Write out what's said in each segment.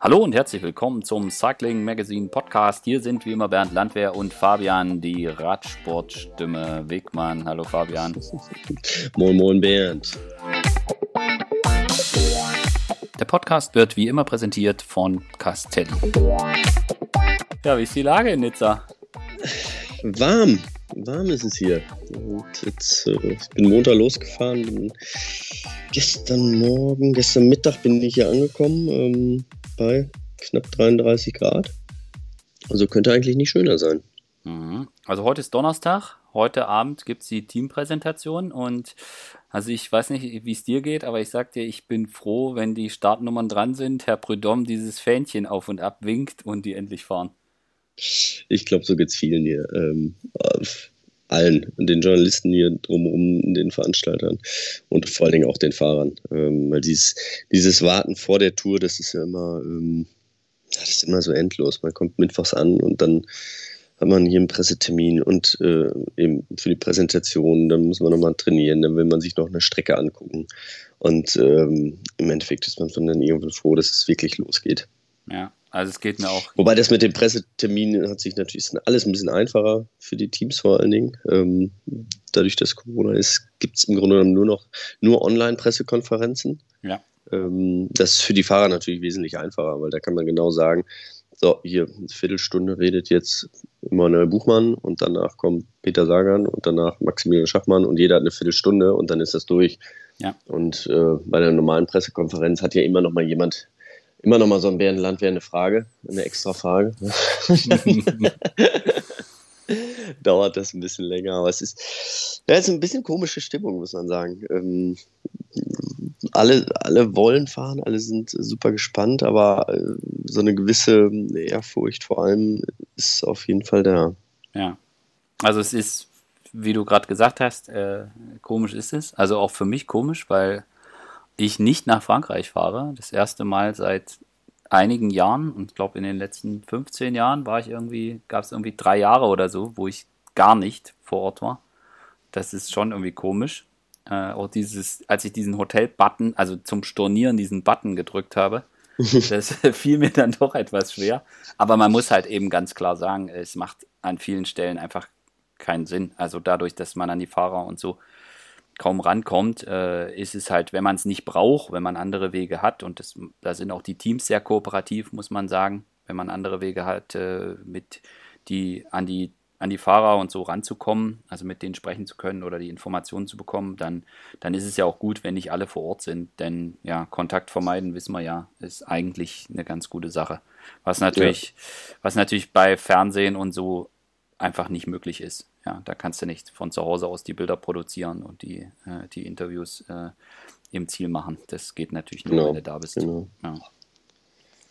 Hallo und herzlich willkommen zum Cycling Magazine Podcast. Hier sind wie immer Bernd Landwehr und Fabian, die Radsportstimme Wegmann. Hallo Fabian. Moin, moin Bernd. Der Podcast wird wie immer präsentiert von Castelli. Ja, wie ist die Lage in Nizza? Warm, warm ist es hier. Und jetzt, äh, ich bin Montag losgefahren, bin gestern Morgen, gestern Mittag bin ich hier angekommen ähm, bei knapp 33 Grad. Also könnte eigentlich nicht schöner sein. Mhm. Also heute ist Donnerstag, heute Abend gibt es die Teampräsentation und also ich weiß nicht, wie es dir geht, aber ich sag dir, ich bin froh, wenn die Startnummern dran sind, Herr Prudhomme dieses Fähnchen auf und ab winkt und die endlich fahren. Ich glaube, so geht es vielen hier. Ähm, allen, den Journalisten hier drumherum, den Veranstaltern und vor allen Dingen auch den Fahrern. Ähm, weil dieses, dieses Warten vor der Tour, das ist ja immer, ähm, das ist immer so endlos. Man kommt mittwochs an und dann hat man hier einen Pressetermin und äh, eben für die Präsentation, dann muss man nochmal trainieren, dann will man sich noch eine Strecke angucken. Und ähm, im Endeffekt ist man dann irgendwann froh, dass es wirklich losgeht. Ja, also es geht mir auch. Wobei das mit den Presseterminen hat sich natürlich alles ein bisschen einfacher für die Teams vor allen Dingen. Ähm, dadurch, dass Corona ist, gibt es im Grunde genommen nur noch nur Online-Pressekonferenzen. Ja. Ähm, das ist für die Fahrer natürlich wesentlich einfacher, weil da kann man genau sagen, so, hier, eine Viertelstunde redet jetzt Immanuel Buchmann und danach kommt Peter Sagan und danach Maximilian Schachmann und jeder hat eine Viertelstunde und dann ist das durch. Ja. Und äh, bei der normalen Pressekonferenz hat ja immer noch mal jemand immer noch mal so ein Bärenland wäre eine Frage, eine extra Frage. Dauert das ein bisschen länger, aber es ist, ja, es ist ein bisschen komische Stimmung, muss man sagen. Ähm, alle, alle wollen fahren, alle sind super gespannt, aber äh, so eine gewisse Ehrfurcht vor allem ist auf jeden Fall da. Ja, also es ist, wie du gerade gesagt hast, äh, komisch ist es. Also auch für mich komisch, weil ich nicht nach Frankreich fahre. Das erste Mal seit einigen Jahren und ich glaube in den letzten 15 Jahren war ich irgendwie, gab es irgendwie drei Jahre oder so, wo ich gar nicht vor Ort war. Das ist schon irgendwie komisch. Äh, auch dieses, als ich diesen Hotel-Button, also zum Stornieren diesen Button gedrückt habe, das fiel mir dann doch etwas schwer. Aber man muss halt eben ganz klar sagen, es macht an vielen Stellen einfach keinen Sinn. Also dadurch, dass man an die Fahrer und so kaum rankommt, äh, ist es halt, wenn man es nicht braucht, wenn man andere Wege hat, und das, da sind auch die Teams sehr kooperativ, muss man sagen, wenn man andere Wege hat, äh, mit die an die an die Fahrer und so ranzukommen, also mit denen sprechen zu können oder die Informationen zu bekommen, dann, dann ist es ja auch gut, wenn nicht alle vor Ort sind. Denn ja, Kontakt vermeiden, wissen wir ja, ist eigentlich eine ganz gute Sache. Was natürlich, ja. was natürlich bei Fernsehen und so einfach nicht möglich ist. Ja, da kannst du nicht von zu Hause aus die Bilder produzieren und die, äh, die Interviews äh, im Ziel machen. Das geht natürlich nur, genau. wenn du da bist. Genau. Ja.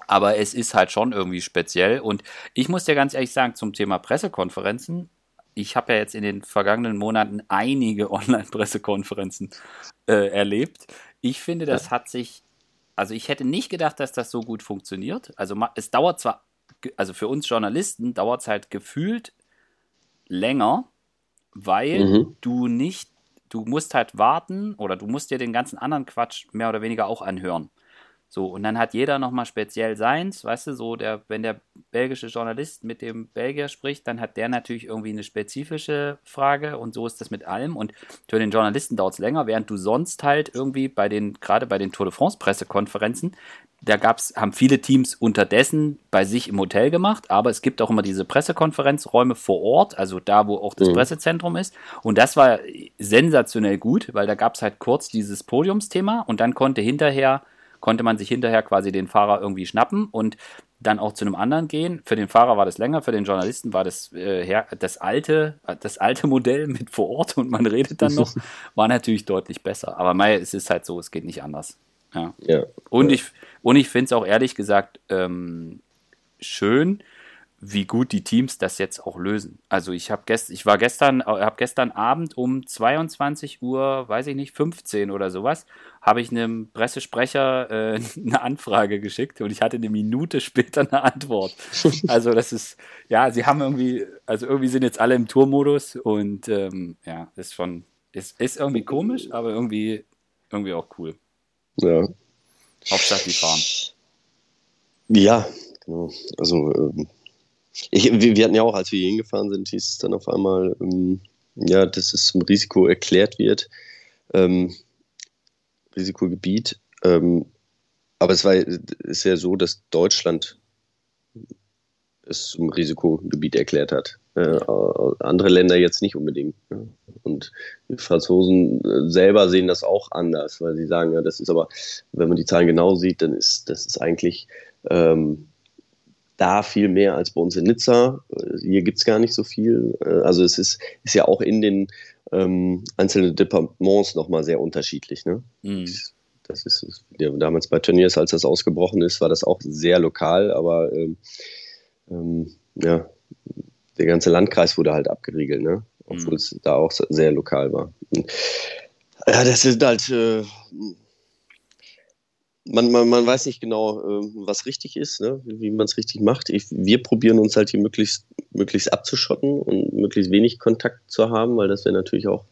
Aber es ist halt schon irgendwie speziell. Und ich muss dir ganz ehrlich sagen, zum Thema Pressekonferenzen, ich habe ja jetzt in den vergangenen Monaten einige Online-Pressekonferenzen äh, erlebt. Ich finde, das hat sich, also ich hätte nicht gedacht, dass das so gut funktioniert. Also es dauert zwar, also für uns Journalisten dauert es halt gefühlt länger, weil mhm. du nicht, du musst halt warten oder du musst dir den ganzen anderen Quatsch mehr oder weniger auch anhören. So, und dann hat jeder nochmal speziell seins, weißt du, so der, wenn der belgische Journalist mit dem Belgier spricht, dann hat der natürlich irgendwie eine spezifische Frage und so ist das mit allem. Und für den Journalisten dauert es länger, während du sonst halt irgendwie bei den, gerade bei den Tour de France Pressekonferenzen, da gab's, haben viele Teams unterdessen bei sich im Hotel gemacht, aber es gibt auch immer diese Pressekonferenzräume vor Ort, also da, wo auch das mhm. Pressezentrum ist. Und das war sensationell gut, weil da gab es halt kurz dieses Podiumsthema und dann konnte hinterher konnte man sich hinterher quasi den Fahrer irgendwie schnappen und dann auch zu einem anderen gehen. Für den Fahrer war das länger, für den Journalisten war das äh, das alte, das alte Modell mit vor Ort und man redet dann noch, war natürlich deutlich besser. Aber mei, es ist halt so, es geht nicht anders. Ja. ja. Und ich, und ich finde es auch ehrlich gesagt ähm, schön, wie gut die Teams das jetzt auch lösen. Also ich habe gest ich war gestern habe gestern Abend um 22 Uhr, weiß ich nicht, 15 oder sowas, habe ich einem Pressesprecher äh, eine Anfrage geschickt und ich hatte eine Minute später eine Antwort. Also das ist ja, sie haben irgendwie also irgendwie sind jetzt alle im Tourmodus und ähm, ja, ist schon ist, ist irgendwie komisch, aber irgendwie irgendwie auch cool. Ja. Hauptsache die fahren. Ja, genau. Also ähm, ich, wir, hatten ja auch, als wir hier hingefahren sind, hieß es dann auf einmal, ähm, ja, dass es zum Risiko erklärt wird. Ähm, Risikogebiet. Ähm, aber es war ist ja so, dass Deutschland es zum Risikogebiet erklärt hat. Äh, andere Länder jetzt nicht unbedingt. Ne? Und die Franzosen äh, selber sehen das auch anders, weil sie sagen, ja, das ist aber, wenn man die Zahlen genau sieht, dann ist das ist eigentlich ähm, da viel mehr als bei uns in Nizza. Äh, hier gibt es gar nicht so viel. Äh, also es ist, ist ja auch in den ähm, einzelnen Departements nochmal sehr unterschiedlich. Ne? Mhm. Das ist ja, damals bei Turniers, als das ausgebrochen ist, war das auch sehr lokal, aber ähm, ähm, ja, der ganze Landkreis wurde halt abgeriegelt, ne? obwohl mhm. es da auch sehr lokal war. Und, ja, das ist halt. Äh, man, man, man weiß nicht genau, äh, was richtig ist, ne? wie man es richtig macht. Ich, wir probieren uns halt hier möglichst, möglichst abzuschotten und möglichst wenig Kontakt zu haben, weil das wäre natürlich auch,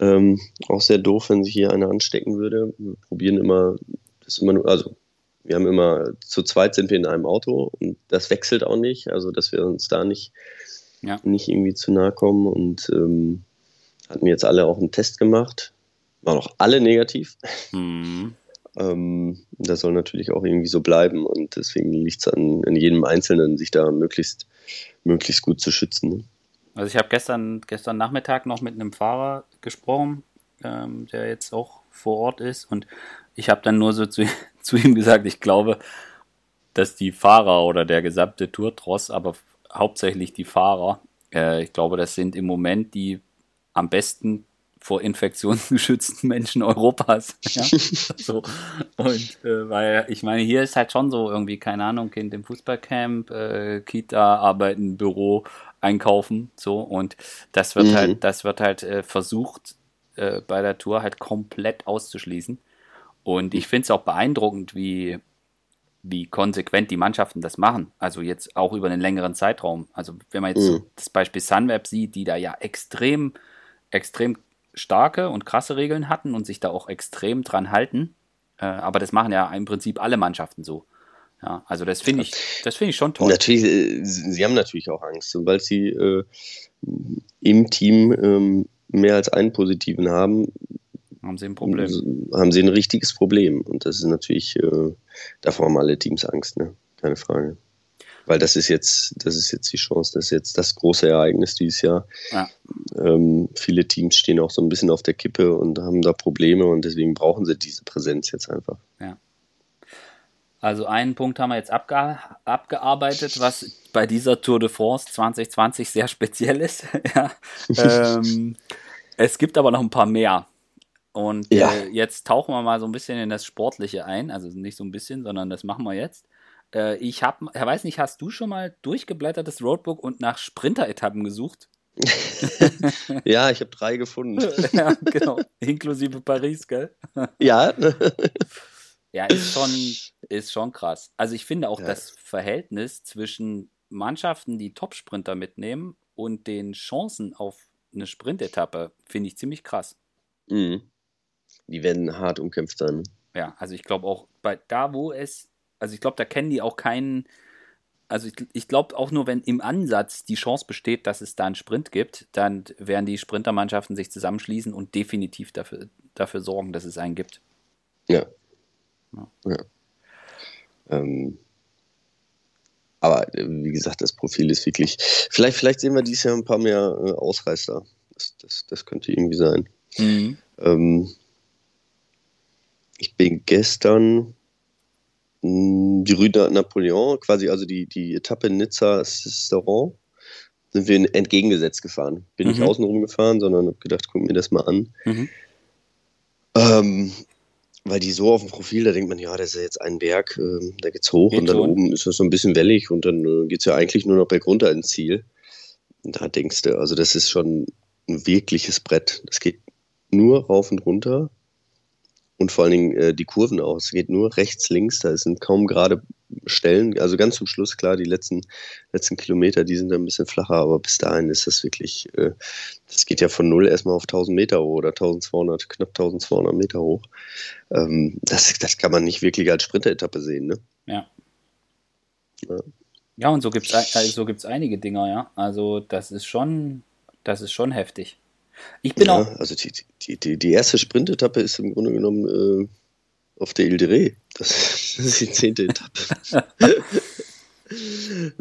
ähm, auch sehr doof, wenn sich hier einer anstecken würde. Wir probieren immer, das immer nur, also wir haben immer, zu zweit sind wir in einem Auto und das wechselt auch nicht, also dass wir uns da nicht ja. nicht irgendwie zu nahe kommen und ähm, hatten jetzt alle auch einen Test gemacht. Waren auch alle negativ. Mhm. Ähm, das soll natürlich auch irgendwie so bleiben und deswegen liegt es an, an, jedem Einzelnen, sich da möglichst, möglichst gut zu schützen. Ne? Also ich habe gestern, gestern Nachmittag noch mit einem Fahrer gesprochen, ähm, der jetzt auch vor Ort ist und ich habe dann nur so zu, zu ihm gesagt, ich glaube, dass die Fahrer oder der gesamte Tour-Tross, aber hauptsächlich die Fahrer. Äh, ich glaube, das sind im Moment die am besten vor Infektionen geschützten Menschen Europas. Ja? so. Und äh, weil ich meine, hier ist halt schon so irgendwie, keine Ahnung, Kind im Fußballcamp, äh, Kita, arbeiten, Büro, einkaufen, so und das wird mhm. halt, das wird halt äh, versucht äh, bei der Tour halt komplett auszuschließen. Und ich finde es auch beeindruckend, wie wie konsequent die Mannschaften das machen. Also jetzt auch über einen längeren Zeitraum. Also wenn man jetzt mhm. das Beispiel Sunweb sieht, die da ja extrem, extrem starke und krasse Regeln hatten und sich da auch extrem dran halten. Äh, aber das machen ja im Prinzip alle Mannschaften so. Ja, also das finde ich, das finde ich schon toll. Natürlich, äh, sie haben natürlich auch Angst, weil sie äh, im Team ähm, mehr als einen Positiven haben, haben sie ein Problem. Haben sie ein richtiges Problem. Und das ist natürlich, äh, davor haben alle Teams Angst, ne? Keine Frage. Weil das ist jetzt, das ist jetzt die Chance, das ist jetzt das große Ereignis dieses Jahr. Ja. Ähm, viele Teams stehen auch so ein bisschen auf der Kippe und haben da Probleme und deswegen brauchen sie diese Präsenz jetzt einfach. Ja. Also einen Punkt haben wir jetzt abge abgearbeitet, was bei dieser Tour de France 2020 sehr speziell ist. ja. ähm, es gibt aber noch ein paar mehr. Und ja. äh, jetzt tauchen wir mal so ein bisschen in das Sportliche ein. Also nicht so ein bisschen, sondern das machen wir jetzt. Äh, ich habe, Herr weiß nicht, hast du schon mal durchgeblättertes Roadbook und nach Sprinter-Etappen gesucht? ja, ich habe drei gefunden. ja, genau. Inklusive Paris, gell? ja. ja, ist schon, ist schon krass. Also ich finde auch ja. das Verhältnis zwischen Mannschaften, die Top-Sprinter mitnehmen und den Chancen auf eine Sprintetappe, finde ich ziemlich krass. Mhm die werden hart umkämpft sein. Ja, also ich glaube auch bei da, wo es, also ich glaube, da kennen die auch keinen, also ich, ich glaube auch nur, wenn im Ansatz die Chance besteht, dass es da einen Sprint gibt, dann werden die Sprintermannschaften sich zusammenschließen und definitiv dafür, dafür sorgen, dass es einen gibt. Ja. ja. ja. Ähm, aber äh, wie gesagt, das Profil ist wirklich. Vielleicht, vielleicht sehen wir dieses Jahr ein paar mehr äh, Ausreißer. Das, das, das könnte irgendwie sein. Mhm. Ähm, ich bin gestern die Rue Napoleon, quasi also die, die Etappe Nizza-Sisteron, sind wir entgegengesetzt gefahren. Bin mhm. nicht außen rumgefahren, sondern habe gedacht, guck mir das mal an. Mhm. Ähm, weil die so auf dem Profil, da denkt man, ja, das ist jetzt ein Berg, äh, da geht's hoch geht und dann schon. oben ist das so ein bisschen wellig und dann äh, geht's ja eigentlich nur noch bergunter ins Ziel. Und da denkst du, also das ist schon ein wirkliches Brett. Das geht nur rauf und runter und vor allen Dingen äh, die Kurven auch. Es geht nur rechts, links, da sind kaum gerade Stellen. Also ganz zum Schluss, klar, die letzten, letzten Kilometer, die sind ein bisschen flacher, aber bis dahin ist das wirklich, äh, das geht ja von null erstmal auf 1000 Meter hoch oder 1200, knapp 1200 Meter hoch. Ähm, das, das kann man nicht wirklich als Sprinteretappe sehen, ne? Ja. Ja, ja und so gibt es äh, so gibt's einige Dinger, ja. Also das ist schon, das ist schon heftig. Ich bin ja, auch. Also die, die, die, die erste Sprintetappe ist im Grunde genommen äh, auf der Ile de Ré. Das, das ist die zehnte Etappe.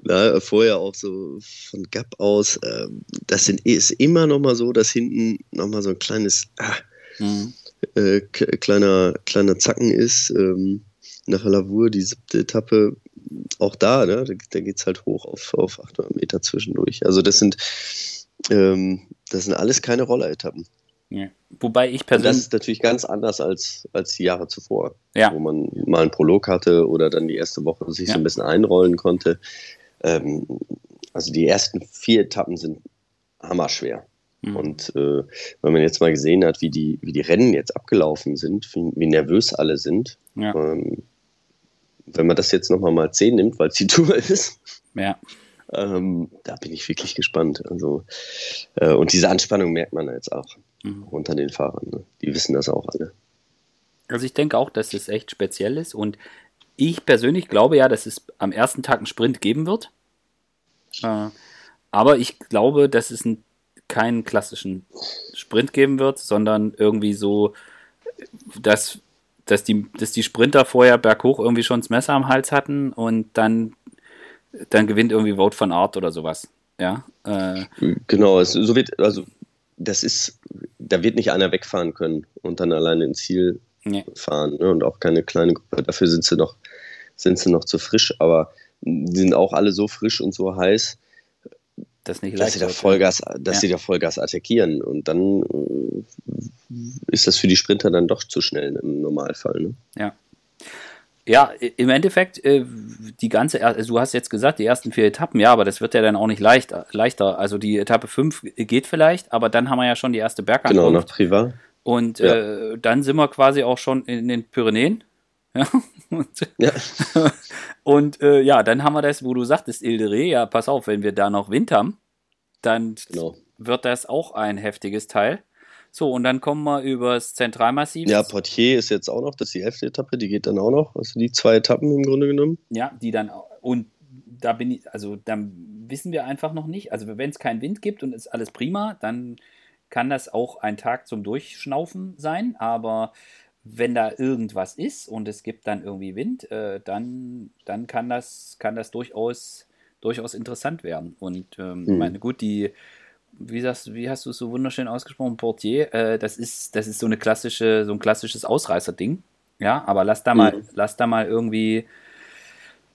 Na, vorher auch so von Gap aus. Äh, das sind, ist immer noch mal so, dass hinten noch mal so ein kleines ah, mhm. äh, kleiner, kleiner Zacken ist. Ähm, nach Lavur, die siebte Etappe, auch da, ne, da, da geht es halt hoch auf, auf 800 Meter zwischendurch. Also das sind, ähm, das sind alles keine Rolleretappen. Ja. Wobei ich persönlich. Und das ist natürlich ganz anders als, als die Jahre zuvor, ja. wo man mal einen Prolog hatte oder dann die erste Woche sich ja. so ein bisschen einrollen konnte. Ähm, also die ersten vier Etappen sind hammerschwer. Mhm. Und äh, wenn man jetzt mal gesehen hat, wie die, wie die Rennen jetzt abgelaufen sind, wie, wie nervös alle sind, ja. ähm, wenn man das jetzt nochmal mal 10 nimmt, weil es die Tour ist, ja. Ähm, da bin ich wirklich gespannt. Also, äh, und diese Anspannung merkt man jetzt auch mhm. unter den Fahrern. Ne? Die wissen das auch alle. Also ich denke auch, dass es echt speziell ist und ich persönlich glaube ja, dass es am ersten Tag einen Sprint geben wird. Äh, aber ich glaube, dass es ein, keinen klassischen Sprint geben wird, sondern irgendwie so, dass, dass, die, dass die Sprinter vorher berghoch irgendwie schon das Messer am Hals hatten und dann, dann gewinnt irgendwie Vote von Art oder sowas. Ja. Äh, genau, es, so wird, also das ist, da wird nicht einer wegfahren können und dann alleine ins Ziel nee. fahren. Ne? Und auch keine kleine Gruppe. Dafür sind sie noch, sind sie noch zu frisch, aber die sind auch alle so frisch und so heiß, das dass, sie da, Vollgas, dass ja. sie da Vollgas attackieren. Und dann äh, ist das für die Sprinter dann doch zu schnell im Normalfall. Ne? Ja. Ja, im Endeffekt, äh, die ganze, also du hast jetzt gesagt, die ersten vier Etappen, ja, aber das wird ja dann auch nicht leicht, leichter. Also die Etappe 5 geht vielleicht, aber dann haben wir ja schon die erste Bergankunft. Genau, nach Privat. Und ja. äh, dann sind wir quasi auch schon in den Pyrenäen. Ja. Und, ja. und äh, ja, dann haben wir das, wo du sagtest, Ildere, ja, pass auf, wenn wir da noch Wind haben, dann genau. wird das auch ein heftiges Teil. So, und dann kommen wir übers Zentralmassiv. Ja, Portier ist jetzt auch noch, das ist die elfte Etappe, die geht dann auch noch. Also die zwei Etappen im Grunde genommen. Ja, die dann, und da bin ich, also dann wissen wir einfach noch nicht. Also wenn es keinen Wind gibt und ist alles prima, dann kann das auch ein Tag zum Durchschnaufen sein. Aber wenn da irgendwas ist und es gibt dann irgendwie Wind, äh, dann, dann kann das, kann das durchaus, durchaus interessant werden. Und ähm, mhm. meine, gut, die wie, sagst, wie hast du es so wunderschön ausgesprochen, Portier, äh, das ist, das ist so eine klassische, so ein klassisches Ausreißer-Ding. Ja, aber lass da mal, mhm. lass da mal irgendwie,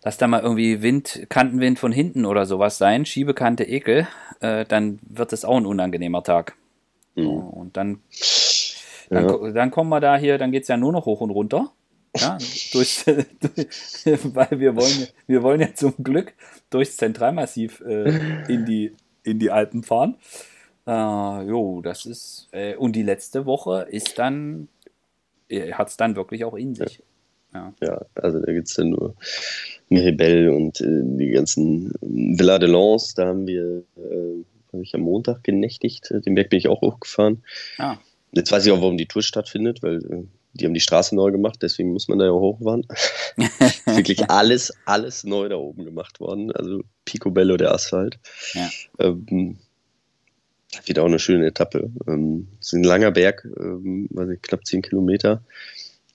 lass da mal irgendwie Wind, Kantenwind von hinten oder sowas sein, Schiebekante Ekel, äh, dann wird es auch ein unangenehmer Tag. Mhm. Und dann, dann, ja. dann kommen wir da hier, dann geht es ja nur noch hoch und runter. Ja, durch, weil wir wollen, wir wollen ja zum Glück durchs Zentralmassiv äh, in die in die Alpen fahren. Äh, jo, das ist. Äh, und die letzte Woche ist dann, äh, hat es dann wirklich auch in sich. Ja, ja also da gibt es dann nur Miribel und äh, die ganzen Villa de Lens, da haben wir, äh, habe ich am Montag genächtigt, den Berg bin ich auch hochgefahren. Ah. Jetzt weiß ich auch, warum die Tour stattfindet, weil äh, die haben die Straße neu gemacht, deswegen muss man da ja hochfahren. Wirklich alles, alles neu da oben gemacht worden. Also Picobello der Asphalt. Ja. Ähm, wieder auch eine schöne Etappe. Ähm, es ist ein langer Berg, ähm, weiß ich, knapp 10 Kilometer.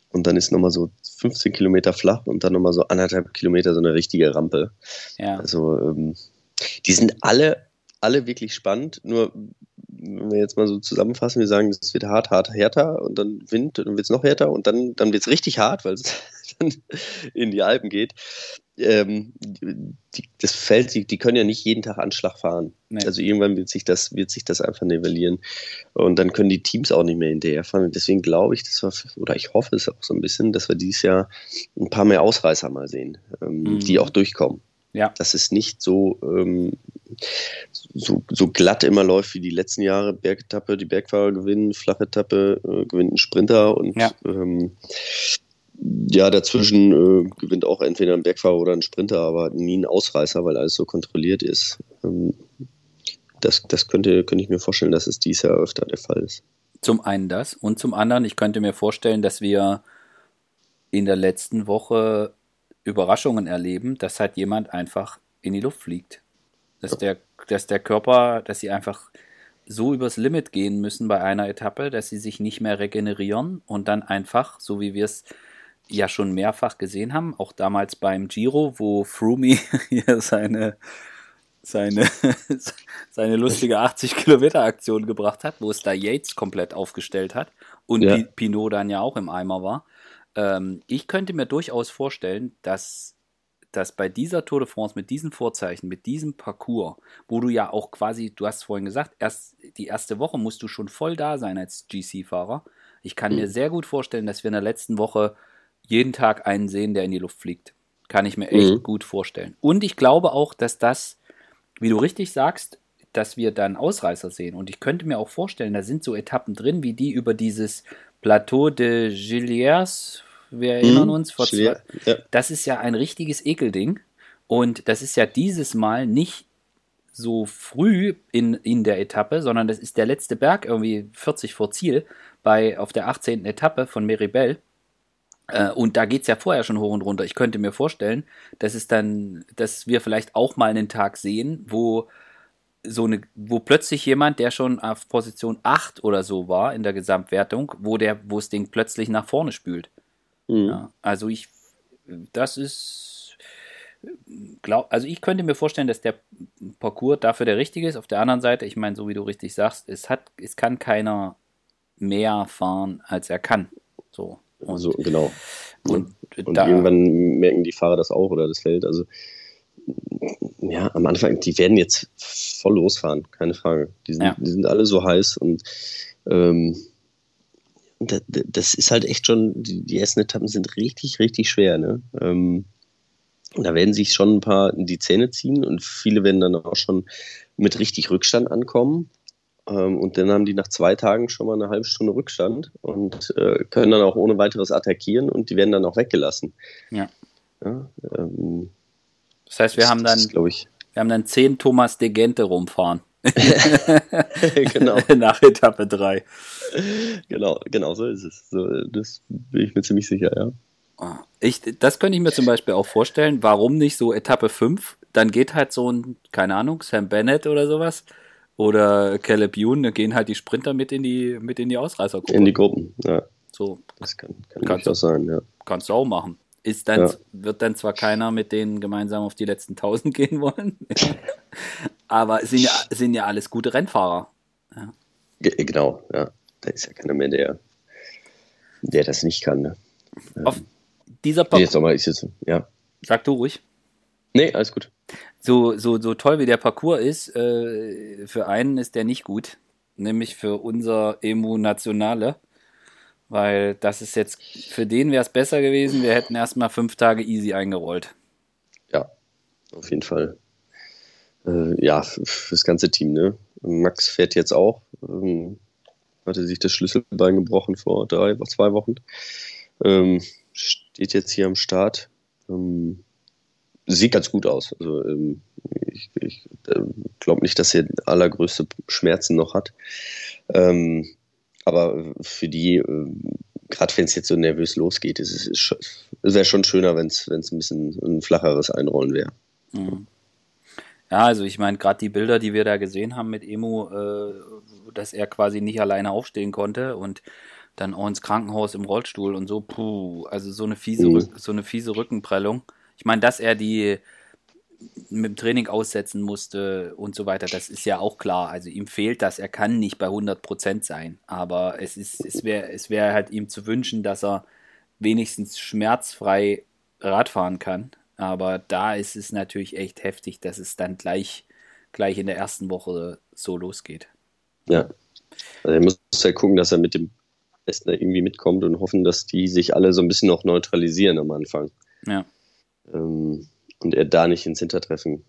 Und dann ist nochmal so 15 Kilometer flach und dann nochmal so anderthalb Kilometer so eine richtige Rampe. Ja. Also ähm, die sind alle, alle wirklich spannend. Nur wenn wir jetzt mal so zusammenfassen, wir sagen, es wird hart, hart, härter und dann Wind, dann wird es noch härter und dann, dann wird es richtig hart, weil es dann in die Alpen geht. Ähm, die, das Feld, die, die, können ja nicht jeden Tag Anschlag fahren. Nee. Also irgendwann wird sich, das, wird sich das einfach nivellieren. Und dann können die Teams auch nicht mehr hinterherfahren. Und deswegen glaube ich, dass wir, oder ich hoffe es auch so ein bisschen, dass wir dieses Jahr ein paar mehr Ausreißer mal sehen, ähm, mhm. die auch durchkommen. Ja. Dass es nicht so, ähm, so, so glatt immer läuft wie die letzten Jahre. Bergetappe, die Bergfahrer gewinnen, flache Etappe äh, gewinnt ein Sprinter und ja, ähm, ja dazwischen äh, gewinnt auch entweder ein Bergfahrer oder ein Sprinter, aber nie ein Ausreißer, weil alles so kontrolliert ist. Ähm, das, das könnte, könnte ich mir vorstellen, dass es dieses Jahr öfter der Fall ist. Zum einen das und zum anderen, ich könnte mir vorstellen, dass wir in der letzten Woche Überraschungen erleben, dass halt jemand einfach in die Luft fliegt. Dass der, dass der Körper, dass sie einfach so übers Limit gehen müssen bei einer Etappe, dass sie sich nicht mehr regenerieren und dann einfach, so wie wir es ja schon mehrfach gesehen haben, auch damals beim Giro, wo Froome hier seine, seine, seine lustige 80 Kilometer Aktion gebracht hat, wo es da Yates komplett aufgestellt hat und ja. Pinot dann ja auch im Eimer war. Ähm, ich könnte mir durchaus vorstellen, dass, dass bei dieser Tour de France mit diesen Vorzeichen, mit diesem Parcours, wo du ja auch quasi, du hast vorhin gesagt, erst die erste Woche musst du schon voll da sein als GC-Fahrer. Ich kann mhm. mir sehr gut vorstellen, dass wir in der letzten Woche jeden Tag einen sehen, der in die Luft fliegt. Kann ich mir echt mhm. gut vorstellen. Und ich glaube auch, dass das, wie du richtig sagst, dass wir dann Ausreißer sehen. Und ich könnte mir auch vorstellen, da sind so Etappen drin, wie die über dieses Plateau de Gilliers. Wir erinnern mhm. uns, vor zwei, ja. das ist ja ein richtiges Ekelding. Und das ist ja dieses Mal nicht so früh in, in der Etappe, sondern das ist der letzte Berg, irgendwie 40 vor Ziel, bei, auf der 18. Etappe von Meribel. Äh, und da geht es ja vorher schon hoch und runter. Ich könnte mir vorstellen, dass es dann, dass wir vielleicht auch mal einen Tag sehen, wo so eine, wo plötzlich jemand, der schon auf Position 8 oder so war in der Gesamtwertung, wo der, wo es den plötzlich nach vorne spült. Mhm. Ja, also ich, das ist, glaub, also ich könnte mir vorstellen, dass der Parcours dafür der richtige ist. Auf der anderen Seite, ich meine, so wie du richtig sagst, es hat, es kann keiner mehr fahren, als er kann. So. Und, so, genau. Und, und da, irgendwann merken die Fahrer das auch oder das Feld. Also ja, am Anfang, die werden jetzt voll losfahren, keine Frage. Die sind, ja. die sind alle so heiß und ähm, das ist halt echt schon, die, ersten Etappen sind richtig, richtig schwer. Ne? Ähm, da werden sich schon ein paar in die Zähne ziehen und viele werden dann auch schon mit richtig Rückstand ankommen. Ähm, und dann haben die nach zwei Tagen schon mal eine halbe Stunde Rückstand und äh, können dann auch ohne weiteres attackieren und die werden dann auch weggelassen. Ja. ja ähm, das heißt, wir haben dann, glaube ich, wir haben dann zehn Thomas de Gente rumfahren. genau. Nach Etappe 3. Genau, genau so ist es. So, das bin ich mir ziemlich sicher, ja. Ah, ich, das könnte ich mir zum Beispiel auch vorstellen. Warum nicht so Etappe 5? Dann geht halt so ein, keine Ahnung, Sam Bennett oder sowas. Oder Caleb Youn, dann gehen halt die Sprinter mit in die, mit in die Ausreißergruppe. In die Gruppen, ja. So. Das kann, kann kannst, auch sein, ja. Kannst du auch machen. Ist dann, ja. Wird dann zwar keiner mit denen gemeinsam auf die letzten 1000 gehen wollen, aber sind ja, sind ja alles gute Rennfahrer. Ja. Genau, ja. Da ist ja keiner mehr, der, der das nicht kann. Ne? Auf dieser Pop jetzt mal, ist jetzt, ja. Sag du ruhig. Nee, alles gut. So, so, so toll wie der Parcours ist, äh, für einen ist der nicht gut. Nämlich für unser Emu Nationale. Weil das ist jetzt, für den wäre es besser gewesen, wir hätten erstmal fünf Tage easy eingerollt. Ja, auf jeden Fall. Äh, ja, fürs ganze Team, ne? Max fährt jetzt auch. Ähm, hatte sich das Schlüsselbein gebrochen vor drei, zwei Wochen. Ähm, steht jetzt hier am Start. Ähm, sieht ganz gut aus. Also ähm, ich, ich äh, glaube nicht, dass er allergrößte Schmerzen noch hat. Ähm, aber für die, äh, gerade wenn es jetzt so nervös losgeht, ist es es wäre schon schöner, wenn es ein bisschen ein flacheres Einrollen wäre. Mhm. Ja, also ich meine, gerade die Bilder, die wir da gesehen haben mit Emo, äh, dass er quasi nicht alleine aufstehen konnte und dann auch ins Krankenhaus im Rollstuhl und so, puh, also so eine fiese, mhm. so eine fiese Rückenprellung. Ich meine, dass er die mit dem Training aussetzen musste und so weiter, das ist ja auch klar. Also ihm fehlt das, er kann nicht bei 100 Prozent sein. Aber es, ist, es wäre es wär halt ihm zu wünschen, dass er wenigstens schmerzfrei Radfahren kann. Aber da ist es natürlich echt heftig, dass es dann gleich, gleich in der ersten Woche so losgeht. Ja. Also er muss ja gucken, dass er mit dem Besten irgendwie mitkommt und hoffen, dass die sich alle so ein bisschen noch neutralisieren am Anfang. Ja. Ähm, und er da nicht ins Hintertreffen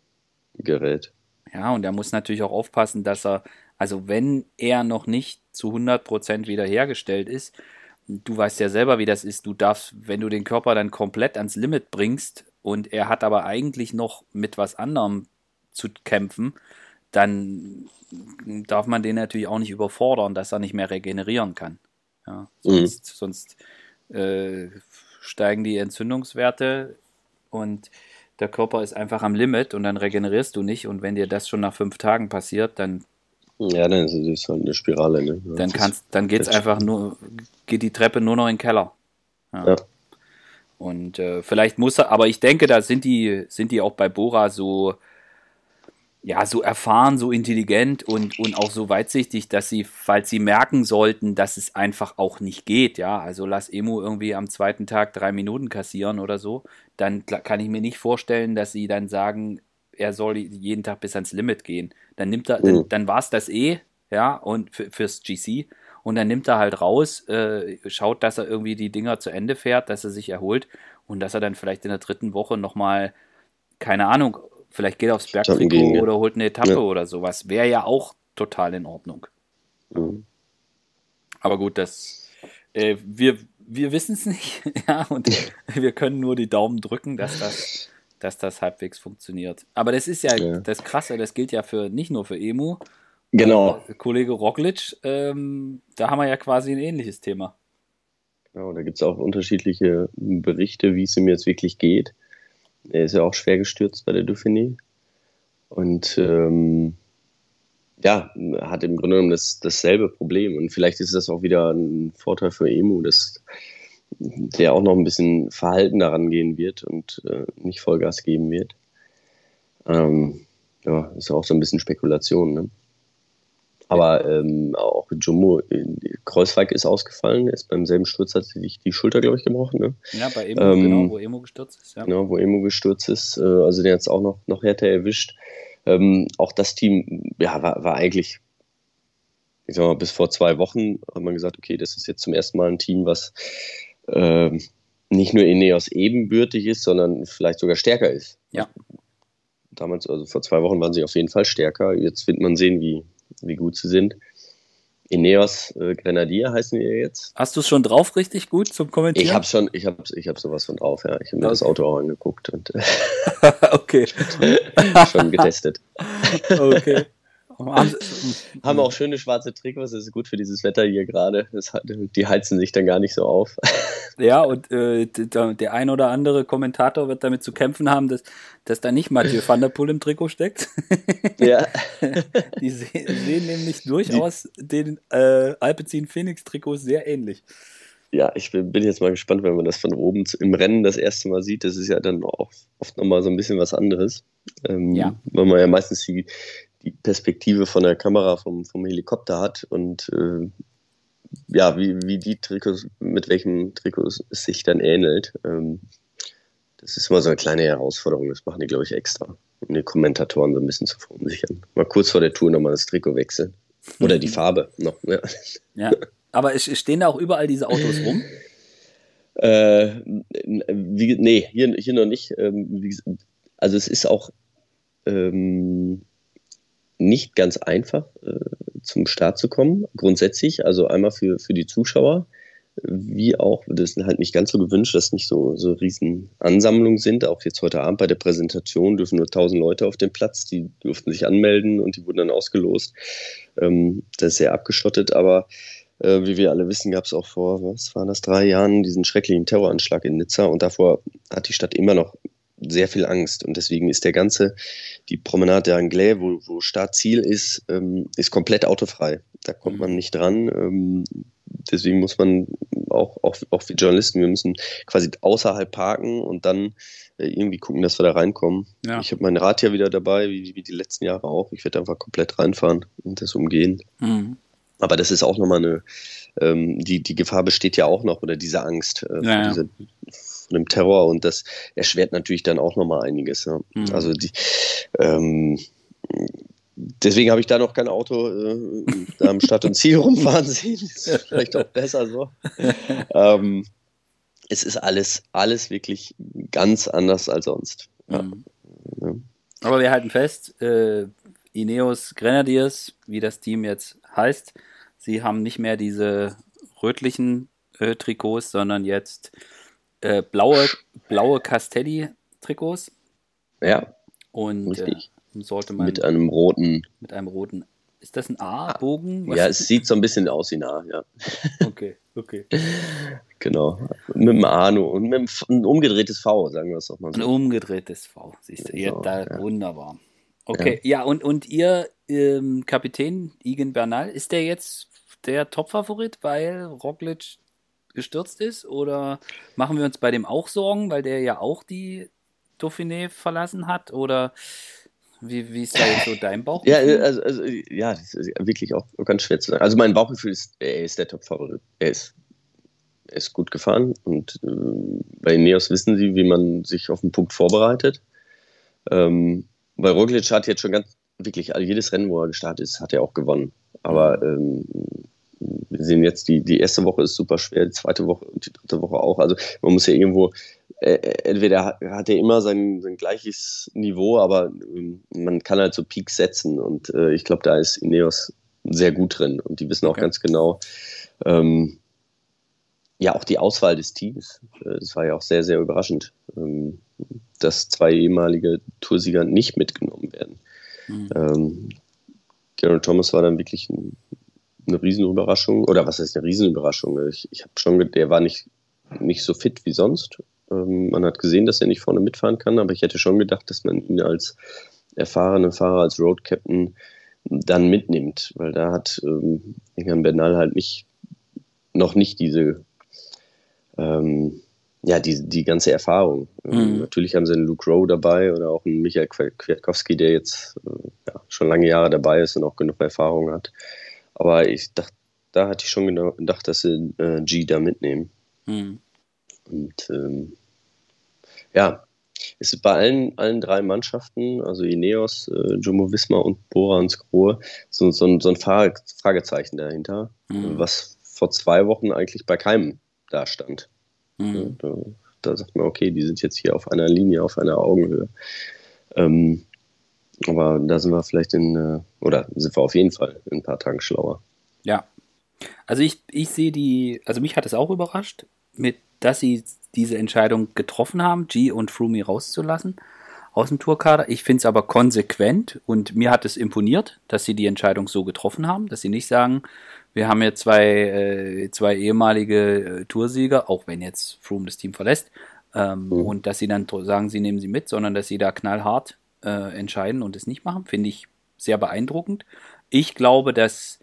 gerät. Ja, und er muss natürlich auch aufpassen, dass er, also wenn er noch nicht zu 100% wiederhergestellt ist, du weißt ja selber, wie das ist, du darfst, wenn du den Körper dann komplett ans Limit bringst und er hat aber eigentlich noch mit was anderem zu kämpfen, dann darf man den natürlich auch nicht überfordern, dass er nicht mehr regenerieren kann. Ja, sonst, mhm. sonst äh, steigen die Entzündungswerte und der Körper ist einfach am Limit und dann regenerierst du nicht. Und wenn dir das schon nach fünf Tagen passiert, dann. Ja, dann ist es halt eine Spirale, ne? Dann kannst, dann geht's einfach nur, geht die Treppe nur noch in den Keller. Ja. ja. Und äh, vielleicht muss er, aber ich denke, da sind die, sind die auch bei Bora so, ja, so erfahren, so intelligent und, und auch so weitsichtig, dass sie, falls sie merken sollten, dass es einfach auch nicht geht, ja, also lass Emo irgendwie am zweiten Tag drei Minuten kassieren oder so, dann kann ich mir nicht vorstellen, dass sie dann sagen, er soll jeden Tag bis ans Limit gehen. Dann nimmt er, mhm. dann, dann war es das eh, ja, und fürs GC. Und dann nimmt er halt raus, äh, schaut, dass er irgendwie die Dinger zu Ende fährt, dass er sich erholt und dass er dann vielleicht in der dritten Woche nochmal, keine Ahnung, Vielleicht geht er aufs Bergtrikot oder holt eine Etappe ja. oder sowas. Wäre ja auch total in Ordnung. Mhm. Aber gut, das äh, wir, wir wissen es nicht, ja, und wir können nur die Daumen drücken, dass das, dass das halbwegs funktioniert. Aber das ist ja, ja. das Krasse, das gilt ja für nicht nur für Emu. Genau. Äh, Kollege Roglic, ähm, da haben wir ja quasi ein ähnliches Thema. Genau, da gibt es auch unterschiedliche Berichte, wie es ihm jetzt wirklich geht. Er ist ja auch schwer gestürzt bei der Dauphiné. Und ähm, ja, hat im Grunde genommen das, dasselbe Problem. Und vielleicht ist das auch wieder ein Vorteil für Emu, dass der auch noch ein bisschen verhalten daran gehen wird und äh, nicht Vollgas geben wird. Ähm, ja, ist auch so ein bisschen Spekulation. Ne? Aber ähm, auch Jumbo, Kreuzweig ist ausgefallen, ist beim selben Sturz hat sich die Schulter, glaube ich, gebrochen. Ne? Ja, bei Emo, ähm, genau, wo Emo gestürzt ist. Ja. Genau, wo Emo gestürzt ist. Äh, also den hat es auch noch, noch härter erwischt. Ähm, auch das Team ja, war, war eigentlich, ich sag mal, bis vor zwei Wochen hat man gesagt, okay, das ist jetzt zum ersten Mal ein Team, was äh, nicht nur Ineos ebenbürtig ist, sondern vielleicht sogar stärker ist. Ja. Damals, also vor zwei Wochen waren sie auf jeden Fall stärker. Jetzt wird man sehen, wie, wie gut sie sind. Ineos äh, Grenadier heißen wir jetzt. Hast du es schon drauf richtig gut zum Kommentieren? Ich habe schon, ich habe ich hab sowas von drauf, ja. Ich habe mir okay. das Auto auch angeguckt und äh, okay. schon getestet. okay. Haben auch schöne schwarze Trikots, das ist gut für dieses Wetter hier gerade. Die heizen sich dann gar nicht so auf. Ja, und äh, der, der ein oder andere Kommentator wird damit zu kämpfen haben, dass, dass da nicht Mathieu van der Poel im Trikot steckt. Ja. Die sehen, sehen nämlich durchaus Die, den äh, Alpecin Phoenix Trikots sehr ähnlich. Ja, ich bin, bin, jetzt mal gespannt, wenn man das von oben im Rennen das erste Mal sieht. Das ist ja dann auch oft nochmal so ein bisschen was anderes. Ähm, ja. Weil man ja meistens die, die Perspektive von der Kamera vom, vom Helikopter hat und äh, ja, wie, wie die Trikots, mit welchem Trikot es sich dann ähnelt. Ähm, das ist immer so eine kleine Herausforderung. Das machen die, glaube ich, extra, um die Kommentatoren so ein bisschen zu verunsichern. Mal kurz vor der Tour nochmal das Trikot wechseln. Oder die Farbe noch. Ja, ja. aber es stehen da auch überall diese Autos rum? Äh, wie, nee, hier, hier noch nicht. Ähm, also es ist auch ähm, nicht ganz einfach, äh, zum Start zu kommen, grundsätzlich. Also einmal für, für die Zuschauer, wie auch, das ist halt nicht ganz so gewünscht, dass nicht so, so riesen Ansammlungen sind. Auch jetzt heute Abend bei der Präsentation dürfen nur 1000 Leute auf dem Platz, die durften sich anmelden und die wurden dann ausgelost. Ähm, das ist sehr abgeschottet, aber äh, wie wir alle wissen, gab es auch vor, was waren das, drei Jahren diesen schrecklichen Terroranschlag in Nizza und davor hat die Stadt immer noch sehr viel Angst. Und deswegen ist der ganze, die Promenade der Anglais, wo, wo Startziel ist, ähm, ist komplett autofrei. Da kommt man nicht dran. Ähm, deswegen muss man auch, auch, auch wie Journalisten, wir müssen quasi außerhalb parken und dann äh, irgendwie gucken, dass wir da reinkommen. Ja. Ich habe mein Rad ja wieder dabei, wie, wie die letzten Jahre auch. Ich werde einfach komplett reinfahren und das umgehen. Mhm. Aber das ist auch nochmal eine, ähm, die, die Gefahr besteht ja auch noch, oder diese Angst äh, ja, diese, von dem Terror und das erschwert natürlich dann auch nochmal einiges. Ja. Mhm. Also die, ähm, deswegen habe ich da noch kein Auto äh, am Stadt und Ziel rumfahren sehen. Ist vielleicht auch besser so. ähm, es ist alles, alles wirklich ganz anders als sonst. Ja. Mhm. Ja. Aber wir halten fest, äh, Ineos Grenadiers, wie das Team jetzt heißt, sie haben nicht mehr diese rötlichen äh, Trikots, sondern jetzt äh, blaue, blaue Castelli-Trikots. Ja. Und äh, sollte man. Mit einem roten. Mit einem roten Ist das ein A-Bogen? Ja, es sieht so ein bisschen aus wie ein A, ja. Okay, okay. genau. Mit dem A nur und mit einem, ein umgedrehtes V, sagen wir es doch mal so. Ein umgedrehtes V, siehst du. Ihr so, da ja. wunderbar. Okay, ja, ja und, und ihr ähm, Kapitän Igen Bernal, ist der jetzt der Top-Favorit, weil Roglic gestürzt ist? Oder machen wir uns bei dem auch Sorgen, weil der ja auch die Dauphiné verlassen hat? Oder wie, wie ist da jetzt so dein Bauch? Ja, also, also, ja, das ist wirklich auch ganz schwer zu sagen. Also mein Bauchgefühl ist, er ist der Top-Favorit. Er ist, er ist gut gefahren und äh, bei Neos wissen sie, wie man sich auf den Punkt vorbereitet. Ähm, bei Roglic hat jetzt schon ganz, wirklich, also jedes Rennen, wo er gestartet ist, hat er auch gewonnen. Aber ähm, wir sehen jetzt, die, die erste Woche ist super schwer, die zweite Woche und die dritte Woche auch. Also man muss ja irgendwo, äh, entweder hat er immer sein, sein gleiches Niveau, aber ähm, man kann halt so Peaks setzen und äh, ich glaube, da ist Ineos sehr gut drin und die wissen auch okay. ganz genau, ähm, ja, auch die Auswahl des Teams, äh, das war ja auch sehr, sehr überraschend, ähm, dass zwei ehemalige Toursieger nicht mitgenommen werden. Mhm. Ähm, Geraint Thomas war dann wirklich ein eine Riesenüberraschung. Oder was heißt eine Riesenüberraschung? Ich, ich habe schon, der war nicht, nicht so fit wie sonst. Ähm, man hat gesehen, dass er nicht vorne mitfahren kann, aber ich hätte schon gedacht, dass man ihn als erfahrenen Fahrer, als Road Captain dann mitnimmt, weil da hat ähm, Herrn Bernal halt nicht, noch nicht diese, ähm, ja, die, die ganze Erfahrung. Ähm, mhm. natürlich haben sie einen Luke Rowe dabei oder auch einen Michael Kwiatkowski, der jetzt äh, ja, schon lange Jahre dabei ist und auch genug Erfahrung hat. Aber ich dachte, da hatte ich schon gedacht, dass sie äh, G da mitnehmen. Mhm. Und ähm, ja, es ist bei allen, allen drei Mannschaften, also Ineos, äh, Jumbo Visma und Bora und Skrohe, so, so, so ein Fragezeichen dahinter, mhm. was vor zwei Wochen eigentlich bei keinem da stand. Mhm. Da, da, sagt man, okay, die sind jetzt hier auf einer Linie, auf einer Augenhöhe. Ähm, aber da sind wir vielleicht in, äh, oder sind wir auf jeden Fall in ein paar Tagen schlauer. Ja. Also ich, ich sehe die, also mich hat es auch überrascht, mit, dass sie diese Entscheidung getroffen haben, G und Frumi rauszulassen aus dem Tourkader. Ich finde es aber konsequent und mir hat es imponiert, dass sie die Entscheidung so getroffen haben, dass sie nicht sagen, wir haben jetzt zwei, äh, zwei ehemalige äh, Toursieger, auch wenn jetzt Froome das Team verlässt, ähm, mhm. und dass sie dann sagen, sie nehmen sie mit, sondern dass sie da knallhart äh, entscheiden und es nicht machen, finde ich sehr beeindruckend. Ich glaube, dass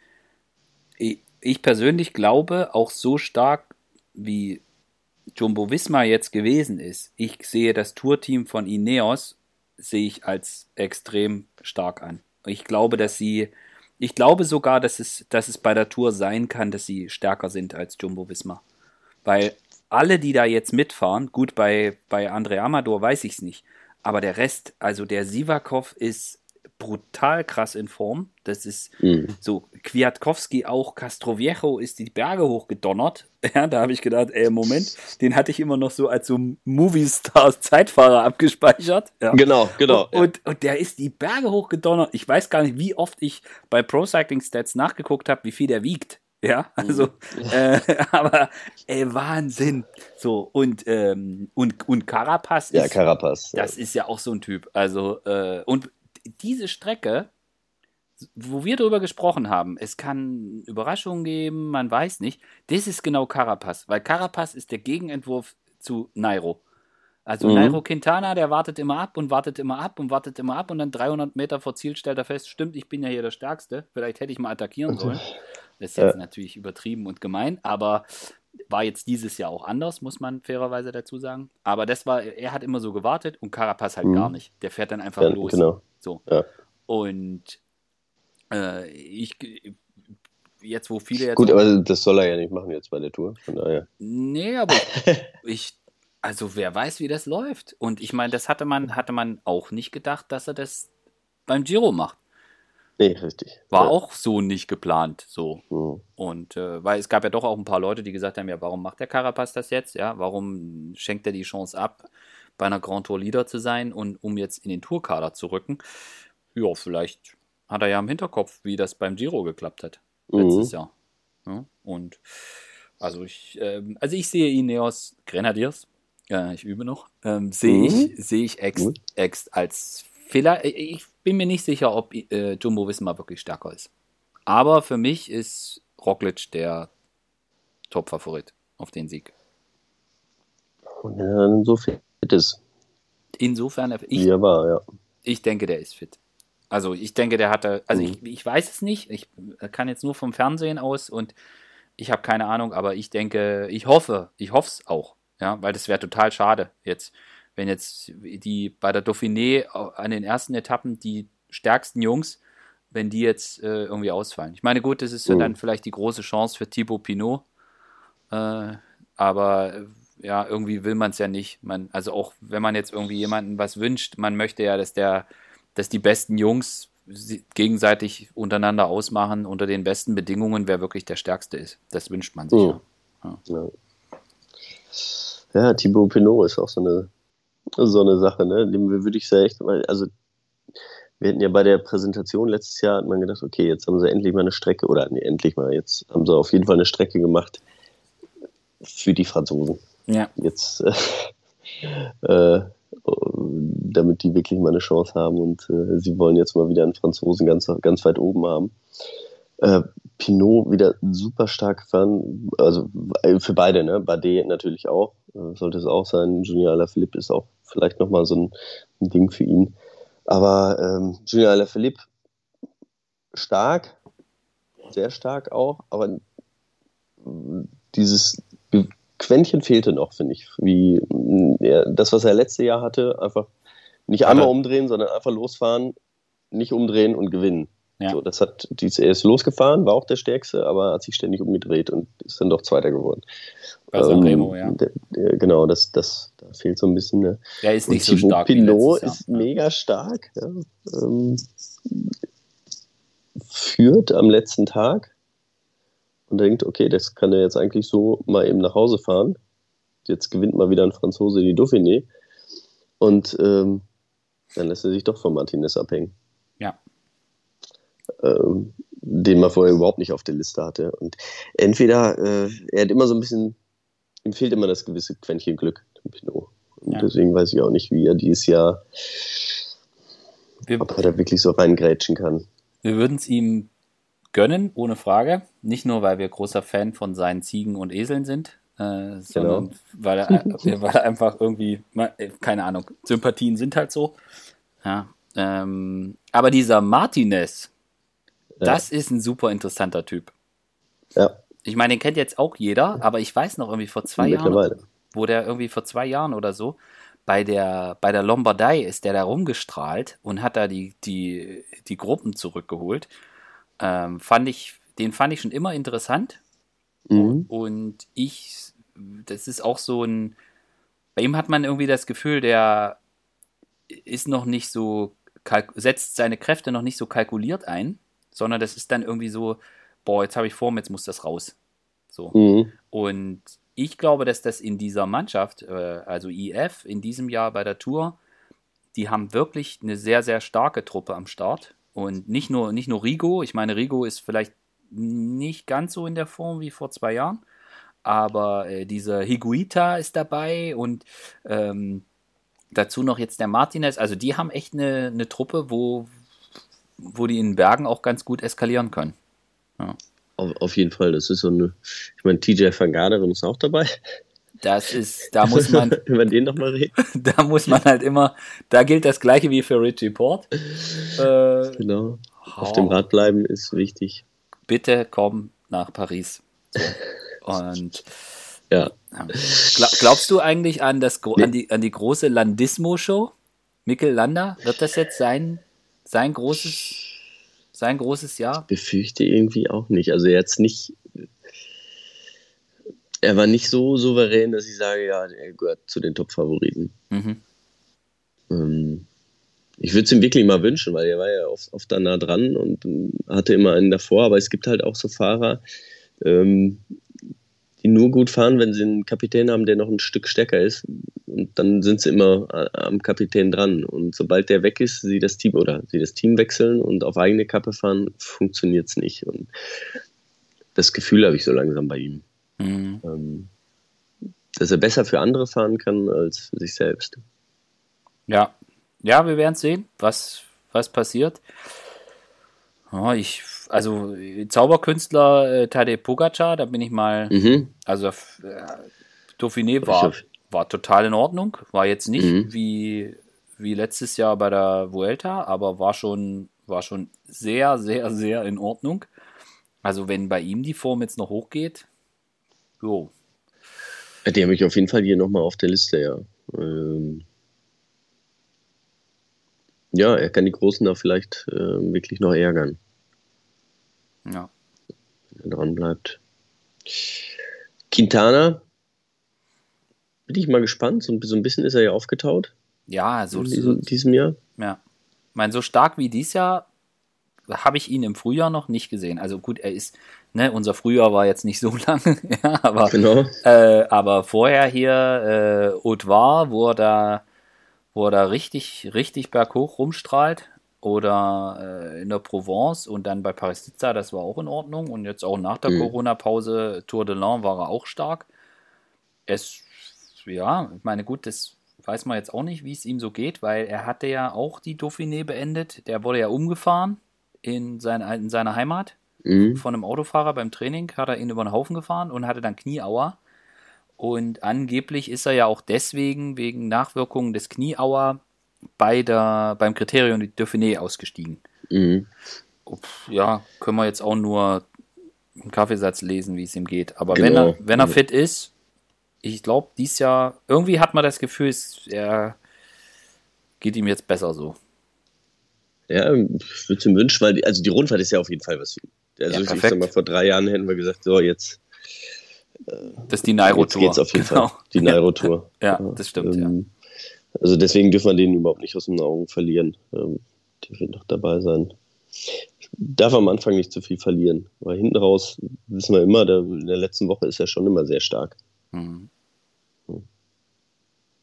ich persönlich glaube, auch so stark wie Jumbo Visma jetzt gewesen ist, ich sehe das Tourteam von Ineos sehe ich als extrem stark an. Ich glaube, dass sie, ich glaube sogar, dass es, dass es bei der Tour sein kann, dass sie stärker sind als Jumbo Visma. Weil alle, die da jetzt mitfahren, gut, bei, bei Andre Amador weiß ich es nicht, aber der Rest, also der Sivakov ist brutal krass in Form. Das ist mhm. so, Kwiatkowski auch, Castroviejo ist die Berge hochgedonnert. Ja, da habe ich gedacht, ey, Moment, den hatte ich immer noch so als so Movie-Stars-Zeitfahrer abgespeichert. Ja. Genau, genau. Und, und, und, der ist die Berge hochgedonnert. Ich weiß gar nicht, wie oft ich bei Pro Cycling Stats nachgeguckt habe, wie viel der wiegt. Ja, also, mhm. äh, aber ey, Wahnsinn. So, und, ähm, und, und Carapaz ist. Ja, Carapaz. Das ja. ist ja auch so ein Typ. Also, äh, und diese Strecke, wo wir darüber gesprochen haben, es kann Überraschungen geben, man weiß nicht, das ist genau Carapaz, weil Carapaz ist der Gegenentwurf zu Nairo. Also mhm. Nairo Quintana, der wartet immer ab und wartet immer ab und wartet immer ab und dann 300 Meter vor Ziel stellt er fest, stimmt, ich bin ja hier der Stärkste, vielleicht hätte ich mal attackieren sollen. Das ist jetzt ja. natürlich übertrieben und gemein, aber war jetzt dieses Jahr auch anders, muss man fairerweise dazu sagen. Aber das war, er hat immer so gewartet und Carapaz halt mhm. gar nicht. Der fährt dann einfach ja, los. Genau. So. Ja. Und äh, ich jetzt, wo viele jetzt. Gut, aber das soll er ja nicht machen jetzt bei der Tour. Von daher. Nee, aber ich, also wer weiß, wie das läuft. Und ich meine, das hatte man, hatte man auch nicht gedacht, dass er das beim Giro macht. Nee, richtig. War ja. auch so nicht geplant, so. Mhm. Und äh, weil es gab ja doch auch ein paar Leute, die gesagt haben, ja, warum macht der Carapaz das jetzt? Ja, warum schenkt er die Chance ab, bei einer Grand Tour Leader zu sein und um jetzt in den Tourkader zu rücken? Ja, vielleicht hat er ja im Hinterkopf, wie das beim Giro geklappt hat letztes mhm. Jahr. Ja, und also ich, äh, also ich sehe Ineos Grenadiers, äh, ich übe noch, ähm, sehe mhm. ich, sehe ich ex, ex als Fehler. Ich bin mir nicht sicher, ob äh, Jumbo Wismar wirklich stärker ist. Aber für mich ist Roglic der Top-Favorit auf den Sieg. Und wenn er dann so fit ist. Insofern, ich, er war, ja. ich denke, der ist fit. Also ich denke, der hatte, also mhm. ich, ich weiß es nicht, ich kann jetzt nur vom Fernsehen aus und ich habe keine Ahnung, aber ich denke, ich hoffe, ich hoffe es auch, ja, weil das wäre total schade jetzt, wenn jetzt die bei der Dauphiné an den ersten Etappen die stärksten Jungs, wenn die jetzt äh, irgendwie ausfallen. Ich meine, gut, das ist mhm. dann vielleicht die große Chance für Thibaut Pinot, äh, aber ja, irgendwie will man es ja nicht. Man, also auch wenn man jetzt irgendwie jemanden was wünscht, man möchte ja, dass der, dass die besten Jungs gegenseitig untereinander ausmachen unter den besten Bedingungen, wer wirklich der Stärkste ist. Das wünscht man sich mhm. ja. ja. Ja, Thibaut Pinot ist auch so eine, so eine Sache, ne? Dem würde ich sehr echt, also wir hatten ja bei der Präsentation letztes Jahr, hat man gedacht, okay, jetzt haben sie endlich mal eine Strecke, oder nee, endlich mal, jetzt haben sie auf jeden Fall eine Strecke gemacht für die Franzosen. Ja. Jetzt, äh, äh, damit die wirklich mal eine Chance haben und äh, sie wollen jetzt mal wieder einen Franzosen ganz, ganz weit oben haben. Äh, Pinot wieder super stark gefahren, also äh, für beide, ne? Bardet natürlich auch, äh, sollte es auch sein. Junior Alaphilippe ist auch vielleicht nochmal so ein, ein, Ding für ihn. Aber ähm, Junior Alaphilippe stark, sehr stark auch, aber dieses Quäntchen fehlte noch, finde ich. Wie ja, das, was er letzte Jahr hatte, einfach nicht einmal umdrehen, sondern einfach losfahren, nicht umdrehen und gewinnen. Ja. So, das hat, er ist losgefahren, war auch der Stärkste, aber hat sich ständig umgedreht und ist dann doch Zweiter geworden. Bei ähm, Remo, ja. Der, der, genau, das, das da fehlt so ein bisschen. Ne? Er ist nicht und so stark. Pinot ist ja. mega stark. Ja. Ähm, führt am letzten Tag und denkt, okay, das kann er jetzt eigentlich so mal eben nach Hause fahren. Jetzt gewinnt mal wieder ein Franzose die Dauphiné. Und ähm, dann lässt er sich doch von Martinez abhängen. Ähm, den man vorher überhaupt nicht auf der Liste hatte. Und entweder, äh, er hat immer so ein bisschen, ihm fehlt immer das gewisse Quäntchen Glück, dem Pinot. Und ja. deswegen weiß ich auch nicht, wie er dieses Jahr, wir, ob er da wirklich so reingrätschen kann. Wir würden es ihm gönnen, ohne Frage. Nicht nur, weil wir großer Fan von seinen Ziegen und Eseln sind, äh, sondern genau. weil, er, weil er einfach irgendwie, äh, keine Ahnung, Sympathien sind halt so. Ja, ähm, aber dieser Martinez. Das ist ein super interessanter Typ. Ja. Ich meine, den kennt jetzt auch jeder, aber ich weiß noch irgendwie vor zwei Jahren, wo der irgendwie vor zwei Jahren oder so bei der, bei der Lombardei ist der da rumgestrahlt und hat da die, die, die Gruppen zurückgeholt. Ähm, fand ich, den fand ich schon immer interessant. Mhm. Und ich, das ist auch so ein, bei ihm hat man irgendwie das Gefühl, der ist noch nicht so, setzt seine Kräfte noch nicht so kalkuliert ein, sondern das ist dann irgendwie so, boah, jetzt habe ich Form, jetzt muss das raus. So. Mhm. Und ich glaube, dass das in dieser Mannschaft, äh, also IF, in diesem Jahr bei der Tour, die haben wirklich eine sehr, sehr starke Truppe am Start. Und nicht nur, nicht nur Rigo, ich meine, Rigo ist vielleicht nicht ganz so in der Form wie vor zwei Jahren, aber äh, dieser Higuita ist dabei und ähm, dazu noch jetzt der Martinez. Also die haben echt eine, eine Truppe, wo, wo die in Bergen auch ganz gut eskalieren können. Ja. Auf, auf, jeden Fall, das ist so eine, ich meine, TJ van Garderen ist auch dabei. Das ist, da muss man. Über den nochmal reden. Da muss man halt immer, da gilt das Gleiche wie für Richie Port. Äh, genau. Auf oh. dem Rad bleiben ist wichtig. Bitte komm nach Paris. Und. Ja. Glaubst du eigentlich an, das, an, die, an die große Landismo-Show? Mikkel Lander, wird das jetzt sein, sein großes, sein großes Jahr? Ich befürchte irgendwie auch nicht. Also jetzt nicht er war nicht so souverän, dass ich sage, ja, er gehört zu den Top-Favoriten. Mhm. Ähm, ich würde es ihm wirklich mal wünschen, weil er war ja oft, oft da nah dran und hatte immer einen davor. Aber es gibt halt auch so Fahrer, ähm, die nur gut fahren, wenn sie einen Kapitän haben, der noch ein Stück stärker ist. Und dann sind sie immer am Kapitän dran. Und sobald der weg ist, sie das Team oder sie das Team wechseln und auf eigene Kappe fahren, funktioniert es nicht. Und das Gefühl habe ich so langsam bei ihm. Mhm. Ähm, dass er besser für andere fahren kann als für sich selbst. Ja, ja, wir werden sehen, was, was passiert. Ja, ich, also Zauberkünstler äh, Tadej Pogacar, da bin ich mal, Mhm. also äh, Dauphiné war, war total in Ordnung, war jetzt nicht Mhm. wie, wie letztes Jahr bei der Vuelta, aber war schon, war schon sehr, sehr, sehr in Ordnung. Also wenn bei ihm die Form jetzt noch hochgeht, jo, Die habe ich auf jeden Fall hier nochmal auf der Liste, ja. Ähm, ja, er kann die Großen da vielleicht äh, wirklich noch ärgern, ja. wenn er dran bleibt. Quintana, bin ich mal gespannt. So, ein- so ein bisschen ist er ja aufgetaut Ja, so, in diesem, diesem Jahr. Ja. Ich meine, so stark wie dies Jahr habe ich ihn im Frühjahr noch nicht gesehen. Also gut, er ist, ne, unser Frühjahr war jetzt nicht so lange, ja, aber, Genau. äh, aber vorher hier äh, Haute Var, wo er da, wo er da richtig, richtig berghoch rumstrahlt. Oder äh, in der Provence und dann bei Paris-Nizza, das war auch in Ordnung. Und jetzt auch nach der Mhm. Corona-Pause Tour de l'An war er auch stark. Es, ja, ich meine, gut, das weiß man jetzt auch nicht, wie es ihm so geht, weil er hatte ja auch die Dauphiné beendet. Der wurde ja umgefahren in, sein, in seiner Heimat Mhm. von einem Autofahrer beim Training, hat er ihn über den Haufen gefahren und hatte dann Knieauer. Und angeblich ist er ja auch deswegen, wegen Nachwirkungen des Knieauer, bei der, beim Kriterium die Dauphiné ausgestiegen. Mhm. Ja, können wir jetzt auch nur im Kaffeesatz lesen, wie es ihm geht. Aber Genau. wenn, er, wenn er fit ist, ich glaube, dies Jahr, irgendwie hat man das Gefühl, es er geht ihm jetzt besser so. Ja, ich würde es ihm wünschen, weil die, also die Rundfahrt ist ja auf jeden Fall was für ihn. Also Ja, ich sag mal, vor drei Jahren hätten wir gesagt, so jetzt, Das ist die Nairo jetzt Tour. geht's auf jeden Genau. Fall. Die Nairo-Tour. Ja, das stimmt, ja. Ähm, Also deswegen dürfen wir den überhaupt nicht aus den Augen verlieren. Ähm, der wird noch dabei sein. Darf am Anfang nicht zu viel verlieren, weil hinten raus wissen wir immer, der, in der letzten Woche ist er schon immer sehr stark. Mhm.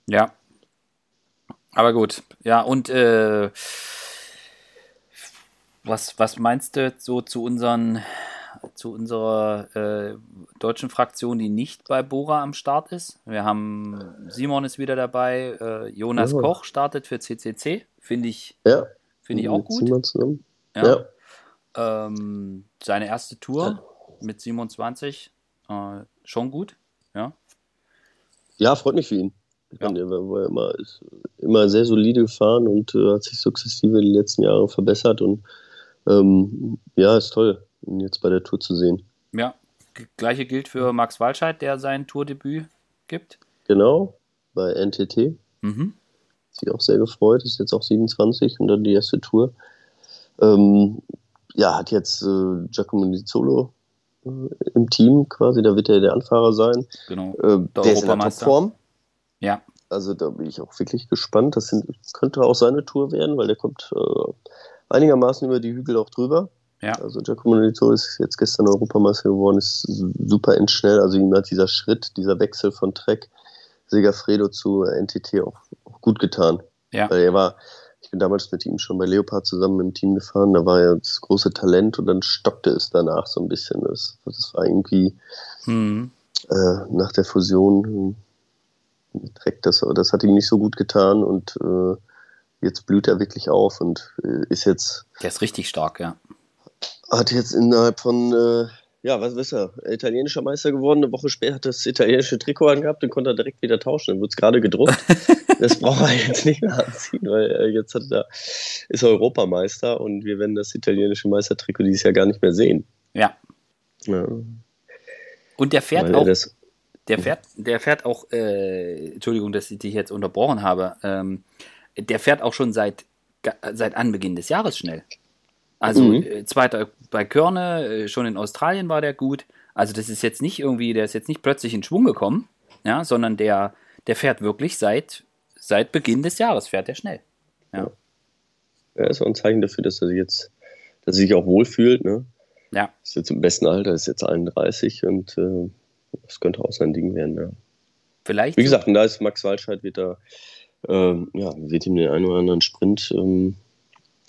Ja. Aber gut. Ja, und äh, was, was meinst du so zu unseren zu unserer äh, deutschen Fraktion, die nicht bei Bora am Start ist? Wir haben Simon ist wieder dabei, äh, Jonas Ja. Koch startet für CCC, finde ich Ja, finde ich auch gut. Ja. Ja. Ähm, seine erste Tour mit 27 äh, schon gut, ja. Ja, freut mich für ihn. Ja. Der war, war immer, ist immer sehr solide gefahren und äh, hat sich sukzessive die letzten Jahre verbessert und ähm, ja, ist toll, ihn jetzt bei der Tour zu sehen. Ja, gleiche gilt für Max Walscheid, der sein Tourdebüt gibt. Genau, bei NTT. Mhm. sich auch sehr gefreut, ist jetzt auch 27 und dann die erste Tour. Ähm, ja, hat jetzt äh, Giacomo Nizzolo äh, im Team quasi, da wird er der Anfahrer sein. Genau. Äh, der ist in der. Topform. Ja, Also da bin ich auch wirklich gespannt. Das sind, könnte auch seine Tour werden, weil der kommt äh, einigermaßen über die Hügel auch drüber. Ja, Also Giacomo Nizzolo ist jetzt gestern Europameister geworden, ist super endschnell. Also ihm hat dieser Schritt, dieser Wechsel von Trek Segafredo zu NTT auch, auch gut getan. ja, Weil er war, ich bin damals mit ihm schon bei Leopard zusammen im Team gefahren, da war er das große Talent und dann stockte es danach so ein bisschen. Das, das war irgendwie mhm. äh, nach der Fusion trägt das, das hat ihm nicht so gut getan und äh, jetzt blüht er wirklich auf und äh, ist jetzt, der ist richtig stark, ja. Hat jetzt innerhalb von, äh, ja, was ist er, italienischer Meister geworden, eine Woche später hat er das italienische Trikot angehabt und konnte er direkt wieder tauschen, dann wurde es gerade gedruckt. das braucht er jetzt nicht mehr anziehen, weil äh, jetzt hat er, ist er Europameister und wir werden das italienische Meistertrikot dieses Jahr gar nicht mehr sehen. Ja. Ja, Und der fährt weil auch, das, der fährt, der fährt auch, äh, Entschuldigung, dass ich dich jetzt unterbrochen habe, ähm, der fährt auch schon seit, seit Anbeginn des Jahres schnell. Also Mhm. äh, zweiter bei Körne, äh, schon in Australien war der gut. Also das ist jetzt nicht irgendwie, der ist jetzt nicht plötzlich in Schwung gekommen, ja, sondern der, der fährt wirklich seit, seit Beginn des Jahres fährt der schnell. Ja, ja, ist auch ein Zeichen dafür, dass er sich jetzt, dass er sich auch wohlfühlt, ne? ja, Ist jetzt im besten Alter, ist jetzt 31 und äh, das könnte auch sein Ding werden, ja. vielleicht. Wie gesagt, und da ist Max Walscheid wird da, ähm, ja, wird ihm den einen oder anderen Sprint ähm,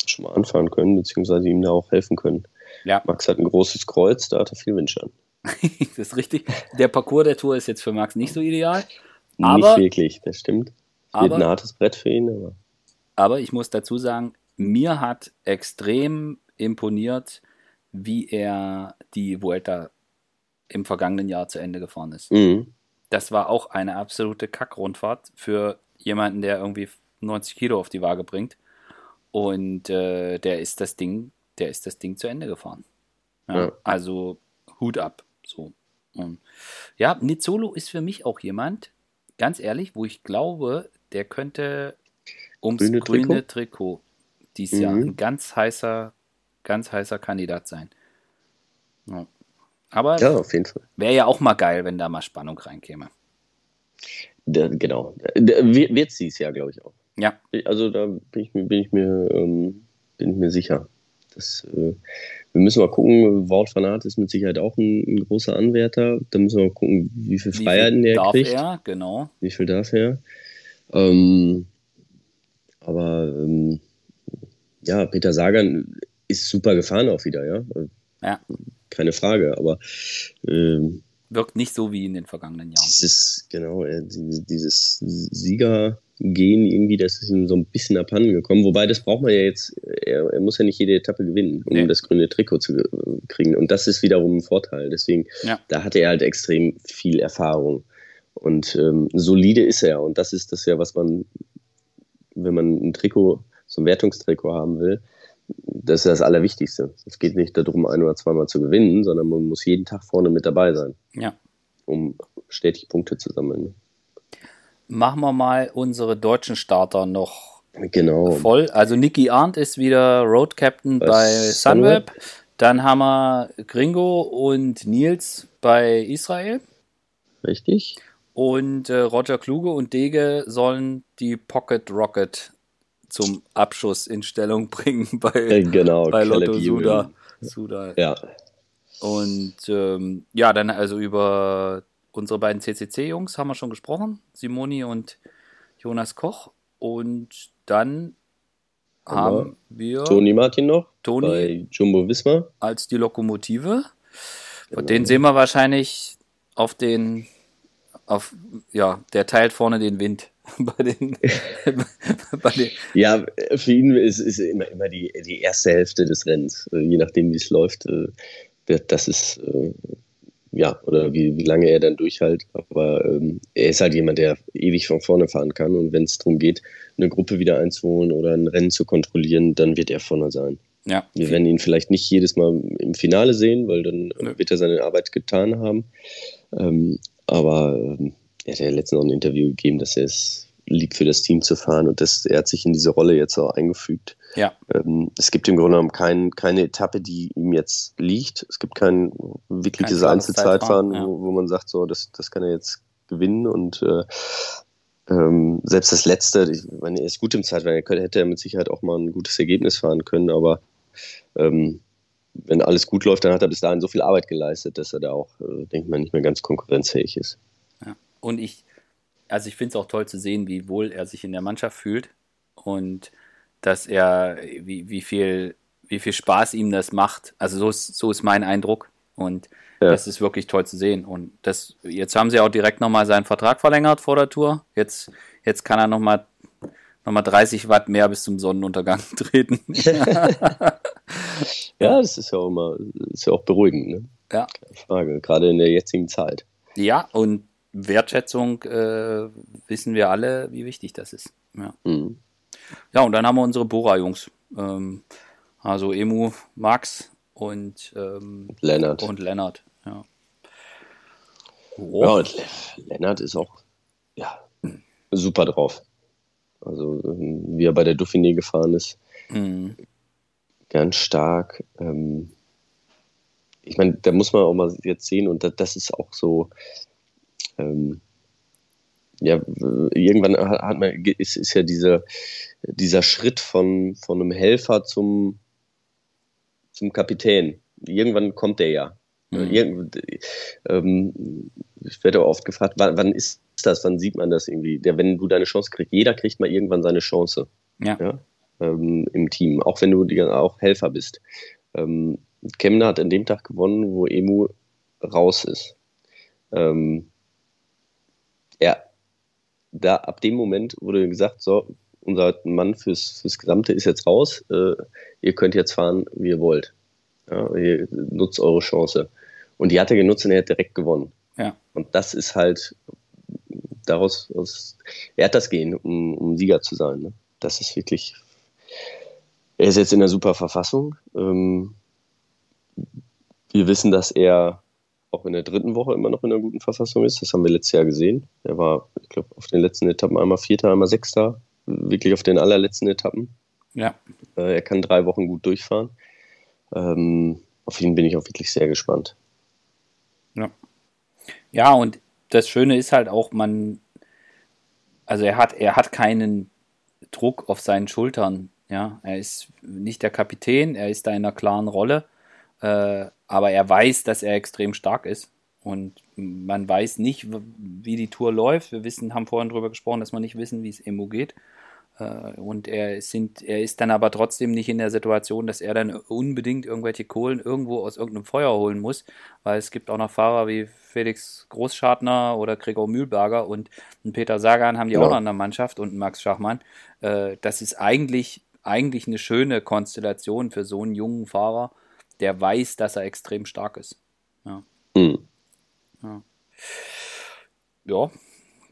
schon mal anfahren können, beziehungsweise ihm da auch helfen können. Ja. Max hat ein großes Kreuz, da hat er viel Wind an. das ist richtig. Der Parcours der Tour ist jetzt für Max nicht so ideal. Aber- Nicht wirklich, das stimmt. Es wird ein hartes Brett für ihn, aber Aber ich muss dazu sagen, mir hat extrem imponiert, wie er die Vuelta im vergangenen Jahr zu Ende gefahren ist. Mhm. Das war auch eine absolute Kackrundfahrt für jemanden, der irgendwie 90 Kilo auf die Waage bringt. Und äh, der ist das Ding, der ist das Ding zu Ende gefahren. Ja, Ja. Also Hut ab. So. Und, ja, Nizzolo ist für mich auch jemand, ganz ehrlich, wo ich glaube, der könnte ums grüne, Grüne Trikot, dieses Jahr Mhm. ein ganz heißer, ganz heißer Kandidat sein. Ja. Aber Ja, auf jeden Fall. wäre ja auch mal geil, wenn da mal Spannung reinkäme. Der, genau. Der, wird es dieses Jahr, glaube ich, auch. Ja, Also da bin ich mir, bin ich mir, ähm, bin ich mir sicher. Das, äh, wir müssen mal gucken, Aert ist mit Sicherheit auch ein, ein großer Anwärter. Da müssen wir mal gucken, wie viel wie Freiheiten viel der darf kriegt. er? Genau. Wie viel darf er? Ähm, aber ähm, ja, Peter Sagan ist super gefahren auch wieder, ja. Ja, Keine Frage, aber ähm, wirkt nicht so wie in den vergangenen Jahren. dieses, genau, äh, dieses, dieses Siegergehen irgendwie, das ist ihm so ein bisschen abhanden gekommen. Wobei, das braucht man ja jetzt, er, er muss ja nicht jede Etappe gewinnen, um Nee. das grüne Trikot zu ge- kriegen. Und das ist wiederum ein Vorteil. Deswegen, Ja. da hatte er halt extrem viel Erfahrung. Und ähm, solide ist er. Und das ist das ja, was man, wenn man ein Trikot, so ein Wertungstrikot haben will, das ist das Allerwichtigste. Es geht nicht darum, ein oder zweimal zu gewinnen, sondern man muss jeden Tag vorne mit dabei sein, Ja. um stetig Punkte zu sammeln. Machen wir mal unsere deutschen Starter noch Genau. voll. Also Niki Arndt ist wieder Road Captain Bei bei Sunweb. Sunweb. Dann haben wir Gringo und Nils bei Israel. Richtig? Und äh, Roger Kluge und Dege sollen die Pocket Rocket zum Abschuss in Stellung bringen Äh, bei, genau. bei Lotto. Suda. Suda. Ja. Und ähm, ja, dann also über unsere beiden CCC-Jungs haben wir schon gesprochen, Simoni und Jonas Koch. Und dann Haben haben wir Toni Martin noch Toni bei Jumbo Wismar. als die Lokomotive. Genau. Den sehen wir wahrscheinlich auf den, auf, ja, der teilt vorne den Wind bei den, bei den Ja, für ihn ist, ist immer, immer die, die erste Hälfte des Rennens, äh, je nachdem, wie es läuft. äh, Das ist, äh, ja, oder wie, wie lange er dann durchhält. Aber ähm, er ist halt jemand, der ewig von vorne fahren kann. Und wenn es darum geht, eine Gruppe wieder einzuholen oder ein Rennen zu kontrollieren, dann wird er vorne sein. ja, Wir werden ihn vielleicht nicht jedes Mal im Finale sehen, weil dann Nö. wird er seine Arbeit getan haben. Ähm, aber ähm, er hat ja letztens auch ein Interview gegeben, dass er es liebt, für das Team zu fahren und das, er hat sich in diese Rolle jetzt auch eingefügt. ja, Ähm, es gibt im Grunde genommen kein, keine Etappe, die ihm jetzt liegt. Es gibt kein wirkliches klares Einzelzeitfahren, Zeitfahren, ja. wo, wo man sagt, so, das, das kann er jetzt gewinnen und äh, ähm, selbst das letzte, ich meine, er ist gut im Zeitfahren, er könnte, hätte er mit Sicherheit auch mal ein gutes Ergebnis fahren können, aber ähm, wenn alles gut läuft, dann hat er bis dahin so viel Arbeit geleistet, dass er da auch, äh, denke ich mal, nicht mehr ganz konkurrenzfähig ist. ja. Und ich, also ich finde es auch toll zu sehen, wie wohl er sich in der Mannschaft fühlt und dass er, wie, wie viel, wie viel Spaß ihm das macht. Also so ist, so ist mein Eindruck. Und Ja. das ist wirklich toll zu sehen. Und das, jetzt haben sie auch direkt nochmal seinen Vertrag verlängert vor der Tour. Jetzt, jetzt kann er nochmal noch mal 30 Watt mehr bis zum Sonnenuntergang treten. Ja, das ist ja auch immer, ist ja auch beruhigend, ne? ja. Keine Frage, gerade in der jetzigen Zeit. ja, und Wertschätzung äh, wissen wir alle, wie wichtig das ist. Ja, Mhm. ja und dann haben wir unsere Bora-Jungs. Ähm, also Emu, Max und, ähm, Lennart. und Lennart. Ja. Ja, Oh, und Le- Lennart ist auch ja, super drauf. Also, ähm, wie er bei der Dauphiné gefahren ist, mhm. ganz stark. Ähm, ich meine, da muss man auch mal jetzt sehen, und das, das ist auch so. Ähm, ja, irgendwann hat hat man, ist, ist ja diese, dieser Schritt von, von einem Helfer zum, zum Kapitän. Irgendwann kommt der ja. Mhm. Irgend, ähm, ich werde auch oft gefragt, wann, wann ist das, wann sieht man das irgendwie? Der, wenn du deine Chance kriegst, jeder kriegt mal irgendwann seine Chance ja. ja, ähm, im Team, auch wenn du die, auch Helfer bist. Ähm, Kemner hat an dem Tag gewonnen, wo Emu raus ist. Ähm, ja, da ab dem Moment wurde gesagt, so, unser Mann fürs, fürs Gesamte ist jetzt raus, äh, ihr könnt jetzt fahren, wie ihr wollt. Ja, ihr nutzt eure Chance. Und die hat er genutzt und er hat direkt gewonnen. Ja. Und das ist halt daraus, aus, er hat das Gehen, um, um Sieger zu sein. Ne? Das ist wirklich, er ist jetzt in einer super Verfassung. Ähm, wir wissen, dass er auch in der dritten Woche immer noch in einer guten Verfassung ist. Das haben wir letztes Jahr gesehen. Er war, ich glaube, auf den letzten Etappen einmal Vierter, einmal Sechster. Wirklich auf den allerletzten Etappen. Ja. Äh, er kann drei Wochen gut durchfahren. Ähm, auf ihn bin ich auch wirklich sehr gespannt. Ja. Ja, und das Schöne ist halt auch, man, also er hat, er hat keinen Druck auf seinen Schultern. Ja, er ist nicht der Kapitän, er ist da in einer klaren Rolle, äh, aber er weiß, dass er extrem stark ist. Und man weiß nicht, wie die Tour läuft. Wir wissen, haben vorhin darüber gesprochen, dass wir nicht wissen, wie es Emo geht. Äh, und er, sind, er ist dann aber trotzdem nicht in der Situation, dass er dann unbedingt irgendwelche Kohlen irgendwo aus irgendeinem Feuer holen muss, weil es gibt auch noch Fahrer wie Felix Großschartner oder Gregor Mühlberger und Peter Sagan haben die ja. auch noch in der Mannschaft und Max Schachmann. Äh, das ist eigentlich, eigentlich eine schöne Konstellation für so einen jungen Fahrer, der weiß, dass er extrem stark ist. Ja. Mhm. ja. ja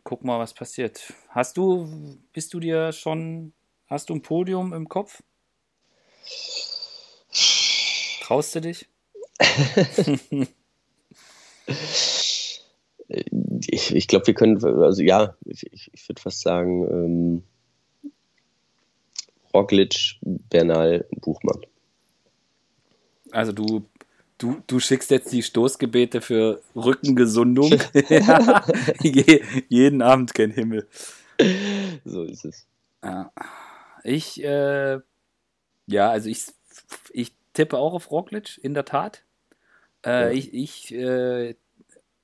guck mal, was passiert. Hast du, bist du dir schon, hast du ein Podium im Kopf? Traust du dich? ich, ich glaube, wir können, also ja, ich, ich würde fast sagen, ähm, Roglic, Bernal, Buchmann. Also du Du, du schickst jetzt die Stoßgebete für Rückengesundung. jeden Abend kein Himmel. So ist es. Ich, äh, ja, also ich, ich tippe auch auf Roglic, in der Tat. Äh, ja. Ich, ich, äh,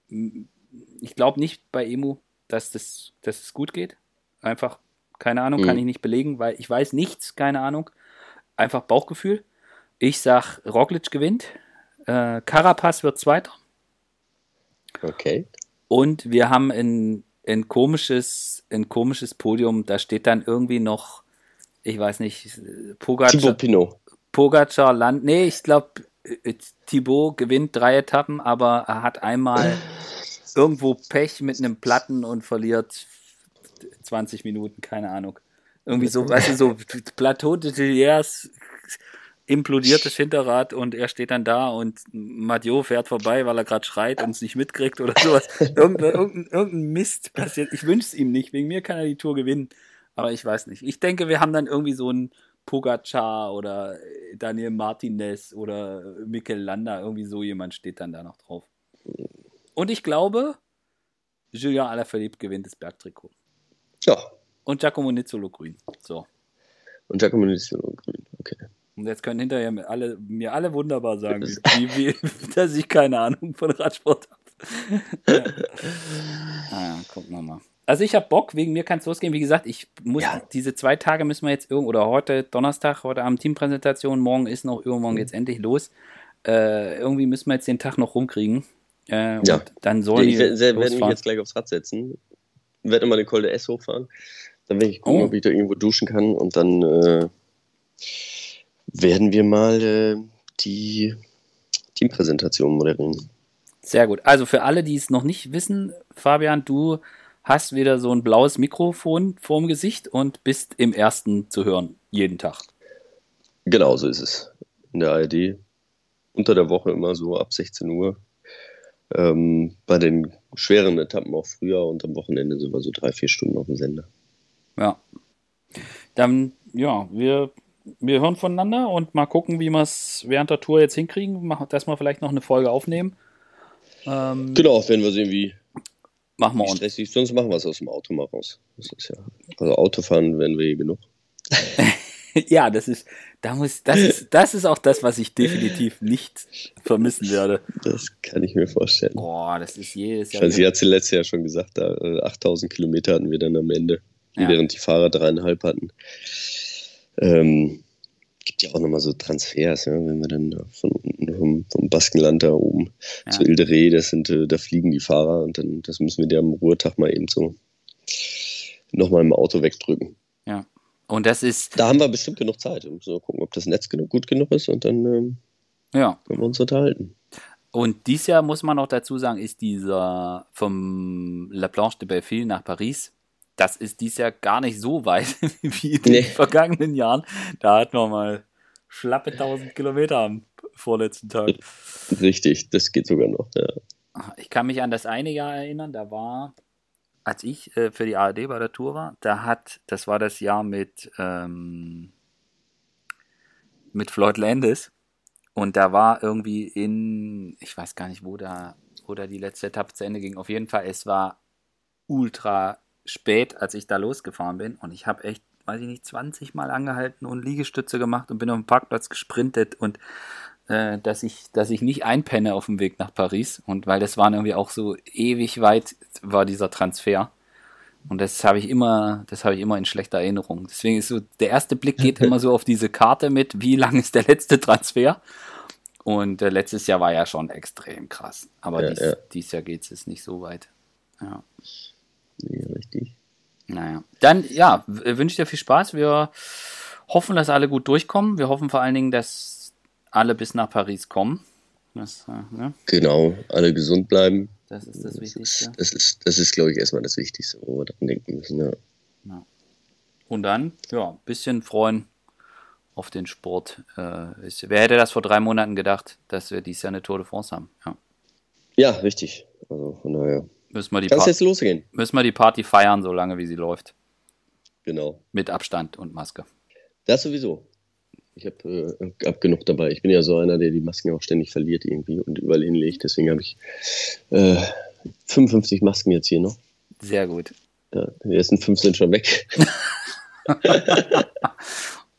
ich glaube nicht bei Emu, dass das, dass es gut geht. Einfach, keine Ahnung, mhm. kann ich nicht belegen, weil ich weiß nichts, keine Ahnung. Einfach Bauchgefühl. Ich sag, Roglic gewinnt. Äh, Carapaz wird Zweiter. Okay. Und wir haben ein, ein, komisches, ein komisches Podium. Da steht dann irgendwie noch, ich weiß nicht, Pogacar. Thibaut Pogacar Land. Nee, ich glaube, äh, Thibaut gewinnt drei Etappen, aber er hat einmal irgendwo Pech mit einem Platten und verliert 20 Minuten, keine Ahnung. Irgendwie so, weißt du, so Plateau de Tilliers implodiert das Hinterrad und er steht dann da und Madio fährt vorbei, weil er gerade schreit und es nicht mitkriegt oder sowas. Irgendein, irgendein, irgendein Mist passiert. Ich wünsche es ihm nicht. Wegen mir kann er die Tour gewinnen. Aber ich weiß nicht. Ich denke, wir haben dann irgendwie so einen Pogacar oder Daniel Martinez oder Mikel Landa. Irgendwie so jemand steht dann da noch drauf. Und ich glaube, Julien Alaphilippe gewinnt das Bergtrikot. Ja. Und Giacomo Nizzolo grün. So. Und Giacomo Nizzolo grün, okay. Und jetzt können hinterher mir alle, mir alle wunderbar sagen, wie, wie, dass ich keine Ahnung von Radsport habe. ja. ah, gucken wir mal. Also ich habe Bock, wegen mir kann es losgehen. Wie gesagt, ich muss ja. diese zwei Tage müssen wir jetzt irgendwo, oder heute Donnerstag, heute Abend Teampräsentation, morgen ist noch, übermorgen mhm. jetzt endlich los. Äh, irgendwie müssen wir jetzt den Tag noch rumkriegen. Äh, ja. dann sollen Ich werde mich jetzt gleich aufs Rad setzen, werde immer den Col de S hochfahren. Dann werde ich gucken, oh. ob ich da irgendwo duschen kann und dann äh, werden wir mal äh, die Teampräsentation moderieren. Sehr gut. Also für alle, die es noch nicht wissen, Fabian, du hast wieder so ein blaues Mikrofon vorm Gesicht und bist im ersten zu hören, jeden Tag. Genau so ist es. In der ARD. Unter der Woche immer so ab 16 Uhr. Ähm, bei den schweren Etappen auch früher und am Wochenende sind wir so drei, vier Stunden auf dem Sender. Ja. Dann, ja, wir wir hören voneinander und mal gucken, wie wir es während der Tour jetzt hinkriegen, dass wir vielleicht noch eine Folge aufnehmen. Ähm, genau, werden wir sehen, wie, machen wir stressig. Sonst machen wir es aus dem Auto mal raus. Ja, also Autofahren werden wir hier genug. ja, das ist, da muss, das ist, das ist auch das, was ich definitiv nicht vermissen werde. Das kann ich mir vorstellen. Boah, das ist jedes Jahr. Sie hat sie letztes Jahr schon gesagt, da 8000 äh, Kilometer hatten wir dann am Ende, ja. während die Fahrer dreieinhalb hatten. Ähm, gibt ja auch nochmal so Transfers, ja, wenn wir dann von vom, vom Baskenland da oben ja. zu Ilderé, das sind, äh, da fliegen die Fahrer und dann das müssen wir dir am Ruhetag mal eben so nochmal im Auto wegdrücken. Ja. Und das ist. Da haben wir bestimmt genug Zeit. Wir müssen gucken, ob das Netz genug, gut genug ist und dann ähm, ja. können wir uns unterhalten. Und dies Jahr muss man noch dazu sagen, ist dieser vom La Planche de Belleville nach Paris. Das ist dies Jahr gar nicht so weit wie in Nee. den vergangenen Jahren. Da hatten wir mal schlappe 1000 Kilometer am vorletzten Tag. Richtig, das geht sogar noch. Ja. Ich kann mich an das eine Jahr erinnern, da war, als ich äh, für die ARD bei der Tour war, da hat, das war das Jahr mit, ähm, mit Floyd Landis und da war irgendwie in, ich weiß gar nicht, wo da, wo da die letzte Etappe zu Ende ging. Auf jeden Fall, es war ultra spät, als ich da losgefahren bin und ich habe echt, weiß ich nicht, 20 Mal angehalten und Liegestütze gemacht und bin auf dem Parkplatz gesprintet und äh, dass ich, dass ich nicht einpenne auf dem Weg nach Paris. Und weil das waren irgendwie auch so ewig weit, war dieser Transfer. Und das habe ich immer, das habe ich immer in schlechter Erinnerung. Deswegen ist so, der erste Blick geht immer so auf diese Karte mit, wie lang ist der letzte Transfer? Und äh, letztes Jahr war ja schon extrem krass. Aber Ja, dies, ja. dies Jahr geht es jetzt nicht so weit. Ja. Nee, richtig. Naja. Dann, ja, wünsche ich dir viel Spaß. Wir hoffen, dass alle gut durchkommen. Wir hoffen vor allen Dingen, dass alle bis nach Paris kommen. Das, äh, ne? Genau, alle gesund bleiben. das ist das Das Wichtigste. ist, das ist, das ist glaube ich, erstmal das Wichtigste, wo wir dran denken müssen. Ja. Und dann, ja, ein bisschen freuen auf den Sport. Äh, ist, wer hätte das vor drei Monaten gedacht, dass wir dieses Jahr eine Tour de France haben? Ja. ja, richtig. Also von daher. Müssen, wir die Kann es Par- jetzt losgehen? müssen wir die Party feiern, solange wie sie läuft. Genau. Mit Abstand und Maske. Das sowieso. Ich habe äh, hab genug dabei. Ich bin ja so einer, der die Masken auch ständig verliert irgendwie und überall hinlegt. Deswegen habe ich äh, 55 Masken jetzt hier noch. Sehr gut. Ja, die ersten fünf sind schon weg.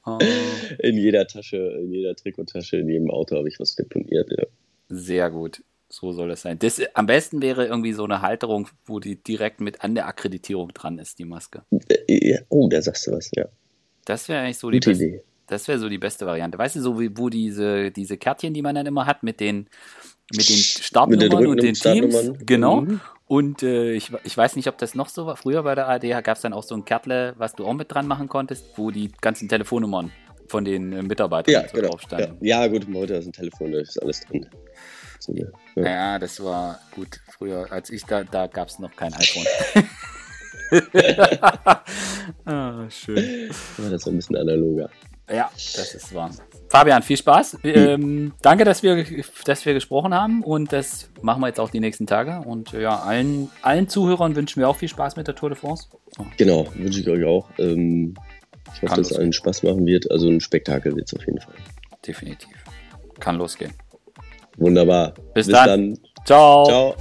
Oh, In jeder Tasche, in jeder Trikottasche, in jedem Auto habe ich was deponiert. Ja. sehr gut. So soll es sein. Das, am besten wäre irgendwie so eine Halterung, wo die direkt mit an der Akkreditierung dran ist, die Maske. Äh, ja, Oh, da sagst du was, ja. Das wäre eigentlich so die beste, Idee. das wäre so die beste Variante. Weißt du, so wie wo diese, diese Kärtchen, die man dann immer hat mit den mit den Startnummern Rücken- und den Teams, genau. Mhm. Und äh, ich, ich weiß nicht, ob das noch so war. Früher bei der ARD gab es dann auch so ein Kärtle, was du auch mit dran machen konntest, wo die ganzen Telefonnummern von den äh, Mitarbeitern Ja, so genau. drauf Ja, standen. ja, gut, heute ist ein Telefon, da ist alles drin. So, ja. Ja. das war gut. Früher, als ich da, da gab es noch kein iPhone. ah, schön. Ja, das ist ein bisschen analoger. Ja, das ist wahr. Fabian, viel Spaß. Ähm, danke, dass wir, dass wir gesprochen haben und das machen wir jetzt auch die nächsten Tage. Und ja, allen, allen Zuhörern wünschen wir auch viel Spaß mit der Tour de France. Genau, wünsche ich euch auch. Ähm, ich hoffe, dass es allen Spaß machen wird. Also ein Spektakel wird es auf jeden Fall. Definitiv. Kann losgehen. Wunderbar. Bis dann. dann. Ciao. Ciao.